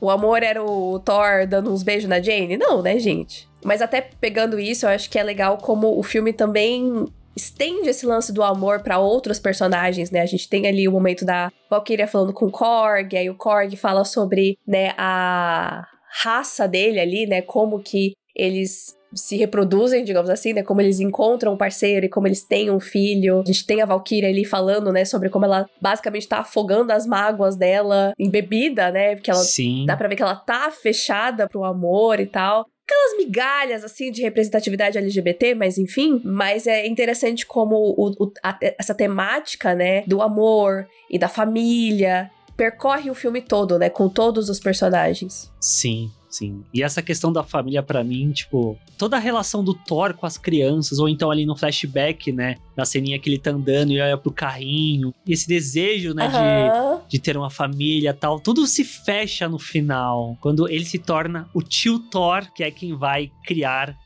O amor era o Thor dando uns beijos na Jane? Não, né, gente? Mas até pegando isso, eu acho que é legal como o filme também estende esse lance do amor pra outros personagens, né? A gente tem ali o momento da Valkyria falando com o Korg, aí o Korg fala sobre, né, a raça dele ali, né, como que eles se reproduzem, digamos assim, né? Como eles encontram um parceiro e como eles têm um filho. A gente tem a Valkyria ali falando, né, sobre como ela basicamente tá afogando as mágoas dela em bebida, né? Porque ela Sim. Dá pra ver que ela tá fechada pro amor e tal. Aquelas migalhas, assim, de representatividade LGBT, mas enfim. Mas é interessante como o- o- a- essa temática, né, do amor e da família percorre o filme todo, né, com todos os personagens. Sim, sim. E essa questão da família, pra mim, tipo, toda a relação do Thor com as crianças, ou então ali no flashback, né? Na ceninha que ele tá andando e olha pro carrinho, e esse desejo, né, de, Aham. de ter uma família e tal, tudo se fecha no final, quando ele se torna o tio Thor, que é quem vai criar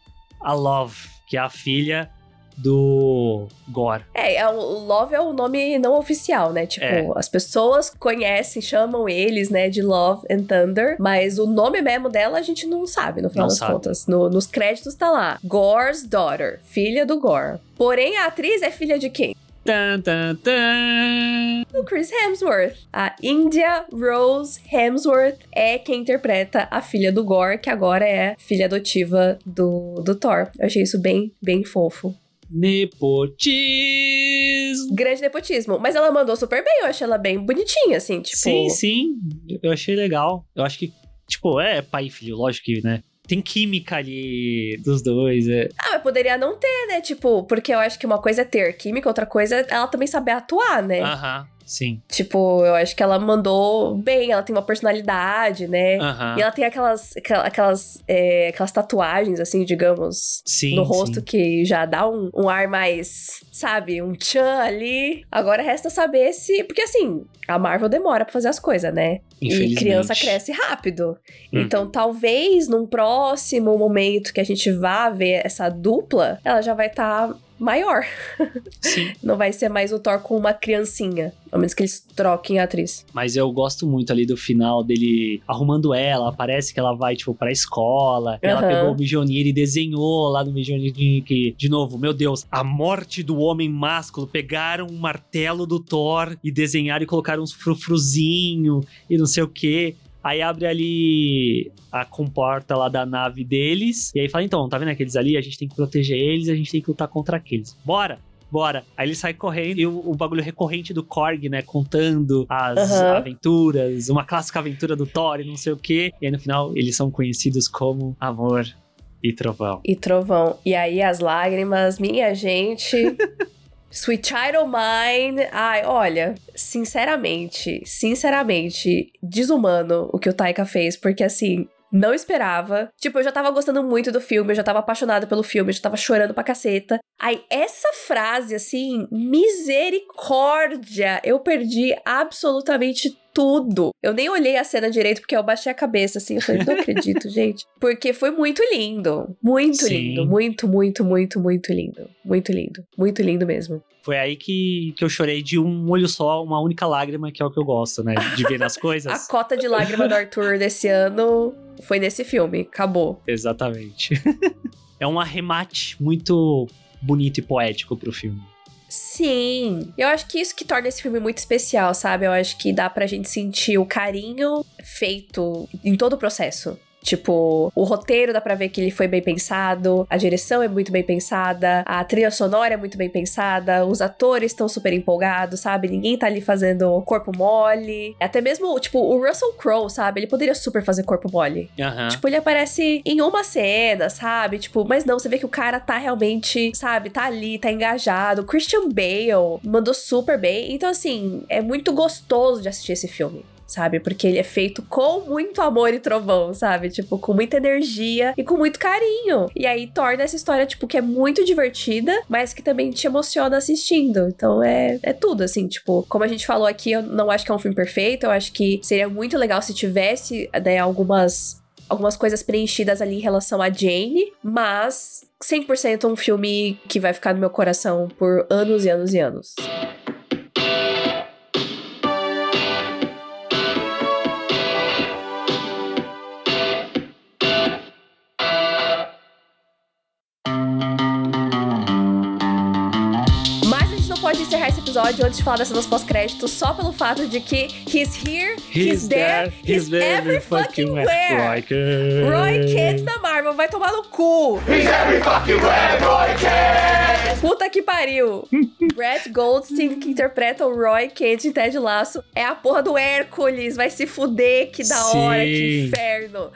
a Love, que é a filha do Gore. É, é, o Love é o nome não oficial, né? Tipo, É. as pessoas conhecem, chamam eles, né, de Love and Thunder, mas o nome mesmo dela a gente não sabe, no final Não das sabe. contas. No- nos créditos tá lá, Gore's Daughter, filha do Gore. Porém, a atriz é filha de quem? Tan, tan, tan. Do Chris Hemsworth. A India Rose Hemsworth é quem interpreta a filha do Gore, que agora é filha adotiva do, do Thor. Eu achei isso bem, bem fofo. Nepotismo. Grande nepotismo. Mas ela mandou super bem, eu achei ela bem bonitinha, assim, tipo. Sim, sim. Eu achei legal. Eu acho que, tipo, é pai e filho, lógico que, né? Tem química ali dos dois. É. Ah, mas poderia não ter, né? Tipo, porque eu acho que uma coisa é ter química, outra coisa é ela também saber atuar, né? Aham, sim. Tipo, eu acho que ela mandou bem, ela tem uma personalidade, né? Aham. E ela tem aquelas, aquela- aquelas, é, aquelas tatuagens, assim, digamos, Sim, no rosto sim. que já dá um, um ar mais, sabe, um tchan ali. Agora resta saber se. Porque assim, a Marvel demora pra fazer as coisas, né? E criança cresce rápido. Uhum. Então, talvez num próximo momento que a gente vá ver essa dupla, ela já vai estar maior. Sim. Não vai ser mais o Thor com uma criancinha. Ao menos que eles troquem a atriz. Mas eu gosto muito ali do final dele arrumando ela. Parece que ela vai, tipo, pra escola. E ela pegou o Mjolnir e desenhou lá no Mjolnir que, de novo, meu Deus, a morte do homem másculo. Pegaram o martelo do Thor e desenharam e colocaram uns frufruzinho e não sei o que. Aí abre ali a comporta lá da nave deles. E aí fala: então, tá vendo aqueles ali? A gente tem que proteger eles, a gente tem que lutar contra aqueles. Bora! Bora. Aí ele sai correndo e o, o bagulho recorrente do Korg, né? Contando as Aham. aventuras, uma clássica aventura do Thor e não sei o quê. E aí no final eles são conhecidos como Amor e Trovão. E trovão. E aí as lágrimas, minha gente. Sweet Child O' Mine. Ai, olha, sinceramente, sinceramente, desumano o que o Taika fez, porque assim. Não esperava. Tipo, eu já tava gostando muito do filme, eu já tava apaixonada pelo filme, eu já tava chorando pra caceta. Aí, essa frase, assim, misericórdia! Eu perdi absolutamente tudo. Eu nem olhei a cena direito porque eu baixei a cabeça, assim. Eu falei, não acredito, gente. Porque foi muito lindo. Muito Sim. lindo. Muito, muito, muito, muito lindo. Muito lindo. Muito lindo mesmo. Foi aí que, que eu chorei de um olho só, uma única lágrima, que é o que eu gosto, né? De ver nas A coisas. cota de lágrima do Arthur desse ano foi nesse filme. Acabou. Exatamente. é um arremate muito bonito e poético pro filme. Sim. Eu acho que isso que torna esse filme muito especial, sabe? Eu acho que dá pra gente sentir o carinho feito em todo o processo. Tipo, o roteiro dá pra ver que ele foi bem pensado, a direção é muito bem pensada, a trilha sonora é muito bem pensada, os atores estão super empolgados, sabe? Ninguém tá ali fazendo corpo mole. Até mesmo, tipo, o Russell Crowe, sabe? Ele poderia super fazer corpo mole. Tipo, ele aparece em uma cena, sabe? Tipo, mas não, você vê que o cara tá realmente, sabe, tá ali, tá engajado. Christian Bale mandou super bem. Então, assim, é muito gostoso de assistir esse filme. Sabe? Porque ele é feito com muito amor e trovão, sabe? Tipo, com muita energia e com muito carinho. E aí torna essa história, tipo, que é muito divertida, mas que também te emociona assistindo. Então é, é tudo, assim, tipo, como a gente falou aqui, eu não acho que é um filme perfeito. Eu acho que seria muito legal se tivesse, né, algumas algumas coisas preenchidas ali em relação a Jane, mas 100% um filme que vai ficar no meu coração por anos e anos e anos. Pode encerrar esse episódio antes de falar das cenas pós-crédito só pelo fato de que he's here, he's, there, he's, every fucking where. Roy Kent. Roy Kent da Marvel vai tomar no cu. Puta que pariu. Brett Goldstein, que interpreta o Roy Kent em Ted Laço, é a porra do Hércules. Vai se fuder, que da hora, que Sim. inferno.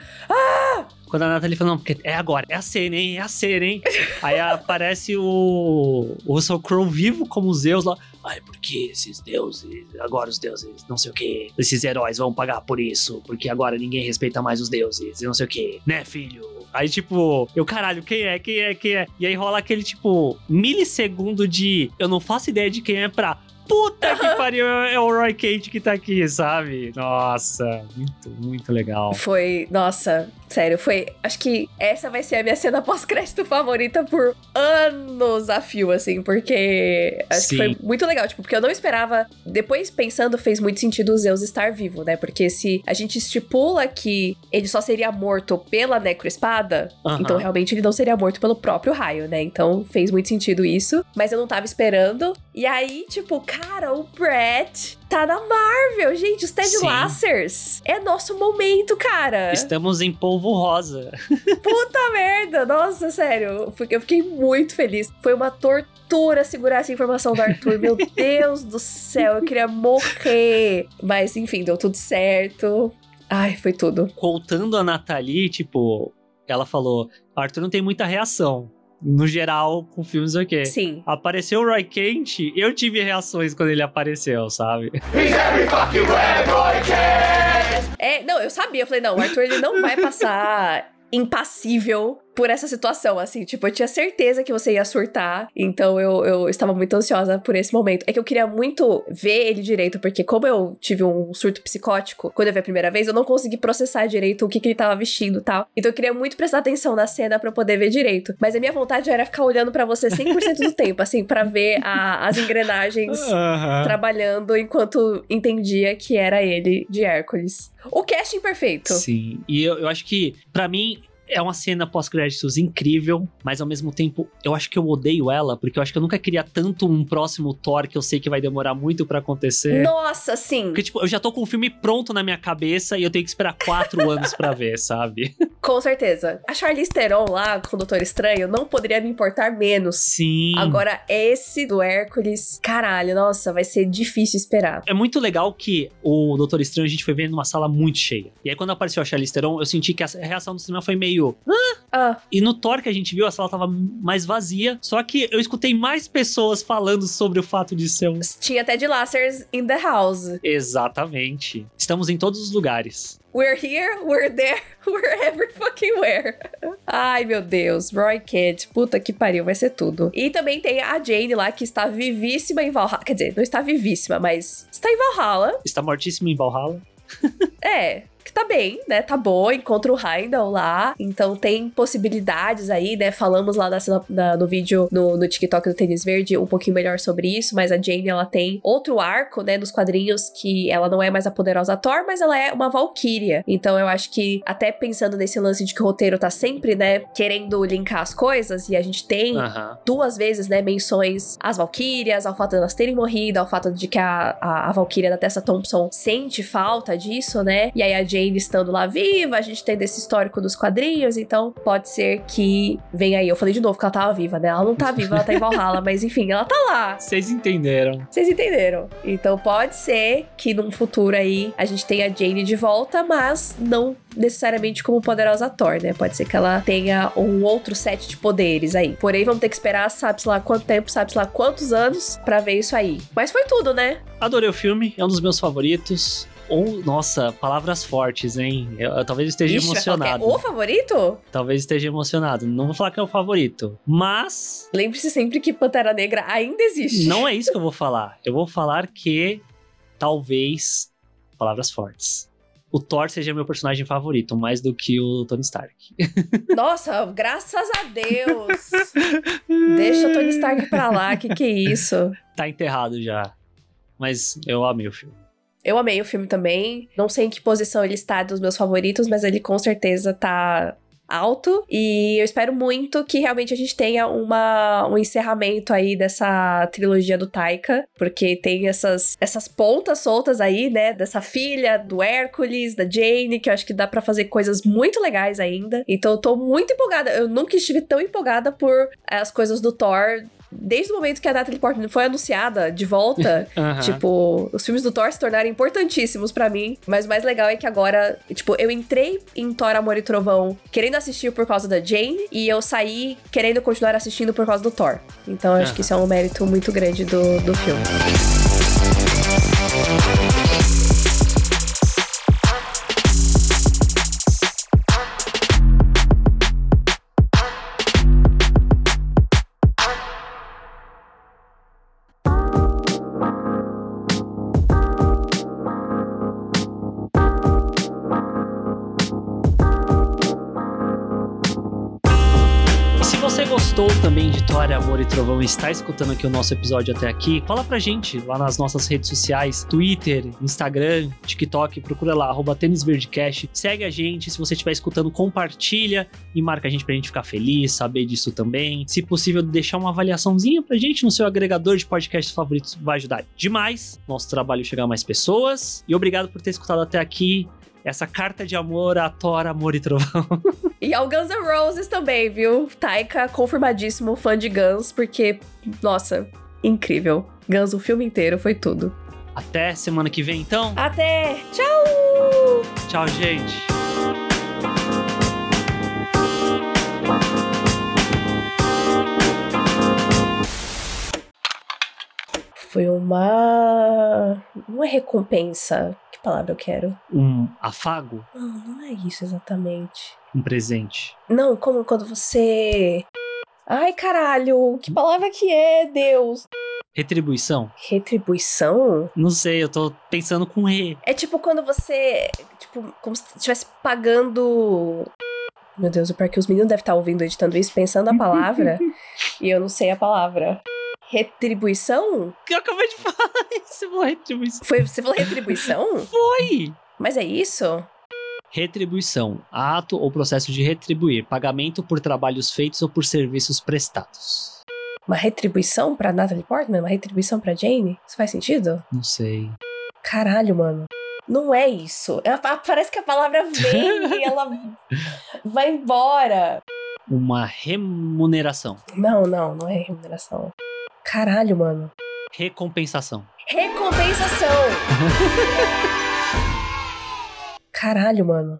Quando a Nathalie falou, não, porque é agora, é a cena, hein? É a cena, hein? Aí aparece o, o Russell Crowe vivo como Zeus lá. Ai, porque esses deuses, agora os deuses, não sei o que, esses heróis vão pagar por isso, porque agora ninguém respeita mais os deuses, e não sei o que, né, filho? Aí, tipo, eu, caralho, quem é, quem é, quem é? E aí rola aquele, tipo, milissegundo de eu não faço ideia de quem é pra. Puta que pariu, é o Roy Kent que tá aqui, sabe? Nossa, muito, muito legal. Foi, nossa, sério, foi. Acho que essa vai ser a minha cena pós-crédito favorita por anos a fio, assim, porque acho Sim. que foi muito legal, tipo, porque eu não esperava. Depois pensando, fez muito sentido o Zeus estar vivo, né? Porque se a gente estipula que ele só seria morto pela necroespada, Aham. então realmente ele não seria morto pelo próprio raio, né? Então fez muito sentido isso, mas eu não tava esperando. E aí, tipo, cara, o Brett tá na Marvel, gente, os Ted Sim. Lassers. É nosso momento, cara. Estamos em polvo rosa. Puta merda! Nossa, sério. eu fiquei- Eu fiquei muito feliz. Foi uma tortura segurar essa informação do Arthur. Meu Deus do céu, eu queria morrer. Mas enfim, deu tudo certo. Ai, foi tudo. Contando a Nathalie, tipo, ela falou: Arthur não tem muita reação. No geral, com filmes o quê? Sim. Apareceu o Roy Kent, eu tive reações quando ele apareceu, sabe? É, não, eu sabia. Eu falei, não, o Arthur ele não vai passar impassível por essa situação, assim. Tipo, eu tinha certeza que você ia surtar. Então eu, eu estava muito ansiosa por esse momento. É que eu queria muito ver ele direito, porque como eu tive um surto psicótico quando eu vi a primeira vez, eu não consegui processar direito o que, que ele tava vestindo e tal. Então eu queria muito prestar atenção na cena para poder ver direito. Mas a minha vontade era ficar olhando para você 100% do tempo, assim, para ver a, as engrenagens trabalhando enquanto entendia que era ele de Hércules. O casting perfeito. Sim, e eu, eu acho que, para mim, é uma cena pós-créditos incrível, mas ao mesmo tempo eu acho que eu odeio ela, porque eu acho que eu nunca queria tanto um próximo Thor que eu sei que vai demorar muito para acontecer. Nossa, sim. Porque, tipo, eu já tô com o filme pronto na minha cabeça e eu tenho que esperar quatro anos para ver, sabe? Com certeza. A Charlize Theron lá com o Doutor Estranho não poderia me importar menos. Sim. Agora, esse do Hércules, caralho, nossa, vai ser difícil esperar. É muito legal que o Doutor Estranho a gente foi ver numa sala muito cheia. E aí quando apareceu a Charlize Theron, eu senti que a reação do cinema foi meio meio. Ah. E no Thor que a gente viu, a sala tava mais vazia. Só que eu escutei mais pessoas falando sobre o fato de ser um. Tinha até de Lacers in the house. Exatamente. Estamos em todos os lugares. We're here, we're there, we're every fucking where. Ai, meu Deus. Roy Kent. Puta que pariu, vai ser tudo. E também tem a Jane lá, que está vivíssima em Valhalla. Quer dizer, não está vivíssima, mas está em Valhalla. Está mortíssima em Valhalla. é, tá bem, né? Tá boa, encontra o Heimdall lá. Então tem possibilidades aí, né? Falamos lá no vídeo no, no TikTok do Tênis Verde um pouquinho melhor sobre isso, mas a Jane, ela tem outro arco, né, nos quadrinhos que ela não é mais a poderosa Thor, mas ela é uma Valkyria. Então eu acho que até pensando nesse lance de que o roteiro tá sempre, né, querendo linkar as coisas e a gente tem duas vezes, né, menções às Valkyrias, ao fato de elas terem morrido, ao fato de que a, a, a Valkyria da Tessa Thompson sente falta disso, né? E aí a Jane estando lá viva, a gente tem desse histórico dos quadrinhos, então pode ser que venha aí. Eu falei de novo que ela tava viva, né? Ela não tá viva, ela tá em Valhalla, mas enfim, ela tá lá. Vocês entenderam. Vocês entenderam? Então pode ser que num futuro aí a gente tenha a Jane de volta, mas não necessariamente como poderosa Thor, né? Pode ser que ela tenha um outro set de poderes aí. Porém, vamos ter que esperar, sabe-se lá quanto tempo, sabe-se lá quantos anos pra ver isso aí. Mas foi tudo, né? Adorei o filme, é um dos meus favoritos. Ou, nossa, palavras fortes, hein? Eu, eu talvez esteja Ixi, que emocionado. É o favorito? Talvez esteja emocionado. Não vou falar que é o favorito. Mas Lembre-se sempre que Pantera Negra ainda existe. não é isso que eu vou falar. Eu vou falar que talvez. Palavras fortes. O Thor seja meu personagem favorito, mais do que o Tony Stark. Nossa, graças a Deus! Deixa o Tony Stark pra lá, que que é isso? Tá enterrado já. Mas eu amei o filme. Eu amei o filme também. Não sei em que posição ele está dos meus favoritos, mas ele com certeza tá alto. E eu espero muito que realmente a gente tenha uma, um encerramento aí dessa trilogia do Taika, porque tem essas, essas pontas soltas aí, né? Dessa filha, do Hércules, da Jane, que eu acho que dá pra fazer coisas muito legais ainda. Então eu tô muito empolgada. Eu nunca estive tão empolgada por as coisas do Thor. Desde o momento que a Natalie Portman foi anunciada de volta. Tipo, os filmes do Thor se tornaram importantíssimos pra mim. Mas o mais legal é que agora, tipo, eu entrei em Thor Amor e Trovão querendo assistir por causa da Jane e eu saí querendo continuar assistindo por causa do Thor. Então acho que isso é um mérito muito grande do, do filme. Se você gostou também de Thor, Amor e Trovão e está escutando aqui o nosso episódio até aqui, fala pra gente lá nas nossas redes sociais, Twitter, Instagram, TikTok, procura lá, arroba tênisverdecast, segue a gente, se você estiver escutando, compartilha e marca a gente pra gente ficar feliz, saber disso também. Se possível, deixar uma avaliaçãozinha pra gente no seu agregador de podcasts favoritos, vai ajudar demais nosso trabalho chegar a mais pessoas. E obrigado por ter escutado até aqui essa carta de amor a Thor, Amor e Trovão. E ao Guns N' Roses também, viu? Taika, confirmadíssimo fã de Guns, porque, nossa, incrível. Guns o filme inteiro, foi tudo. Até semana que vem, então. Até! Tchau! Tchau, gente. Foi uma. Não é recompensa. Que palavra eu quero? Um afago? Não, não é isso exatamente. Um presente? Não, como quando você. Ai, caralho, que palavra que é, Deus? Retribuição? Retribuição? Não sei, eu tô pensando com re. É tipo quando você. Tipo, como se estivesse pagando. Meu Deus, o pior é que os meninos devem estar ouvindo editando isso, pensando a palavra. e eu não sei a palavra. Retribuição? Eu acabei de falar isso, você falou retribuição. Foi, você falou retribuição? Foi! Mas é isso? Retribuição. Ato ou processo de retribuir. Pagamento por trabalhos feitos ou por serviços prestados. Uma retribuição pra Natalie Portman? Uma retribuição pra Jane? Isso faz sentido? Não sei. Caralho, mano. Não é isso. Ela- parece que a palavra vem e ela vai embora. Uma remuneração. Não, não, não é remuneração. Caralho, mano. Recompensação. Recompensação! Caralho, mano.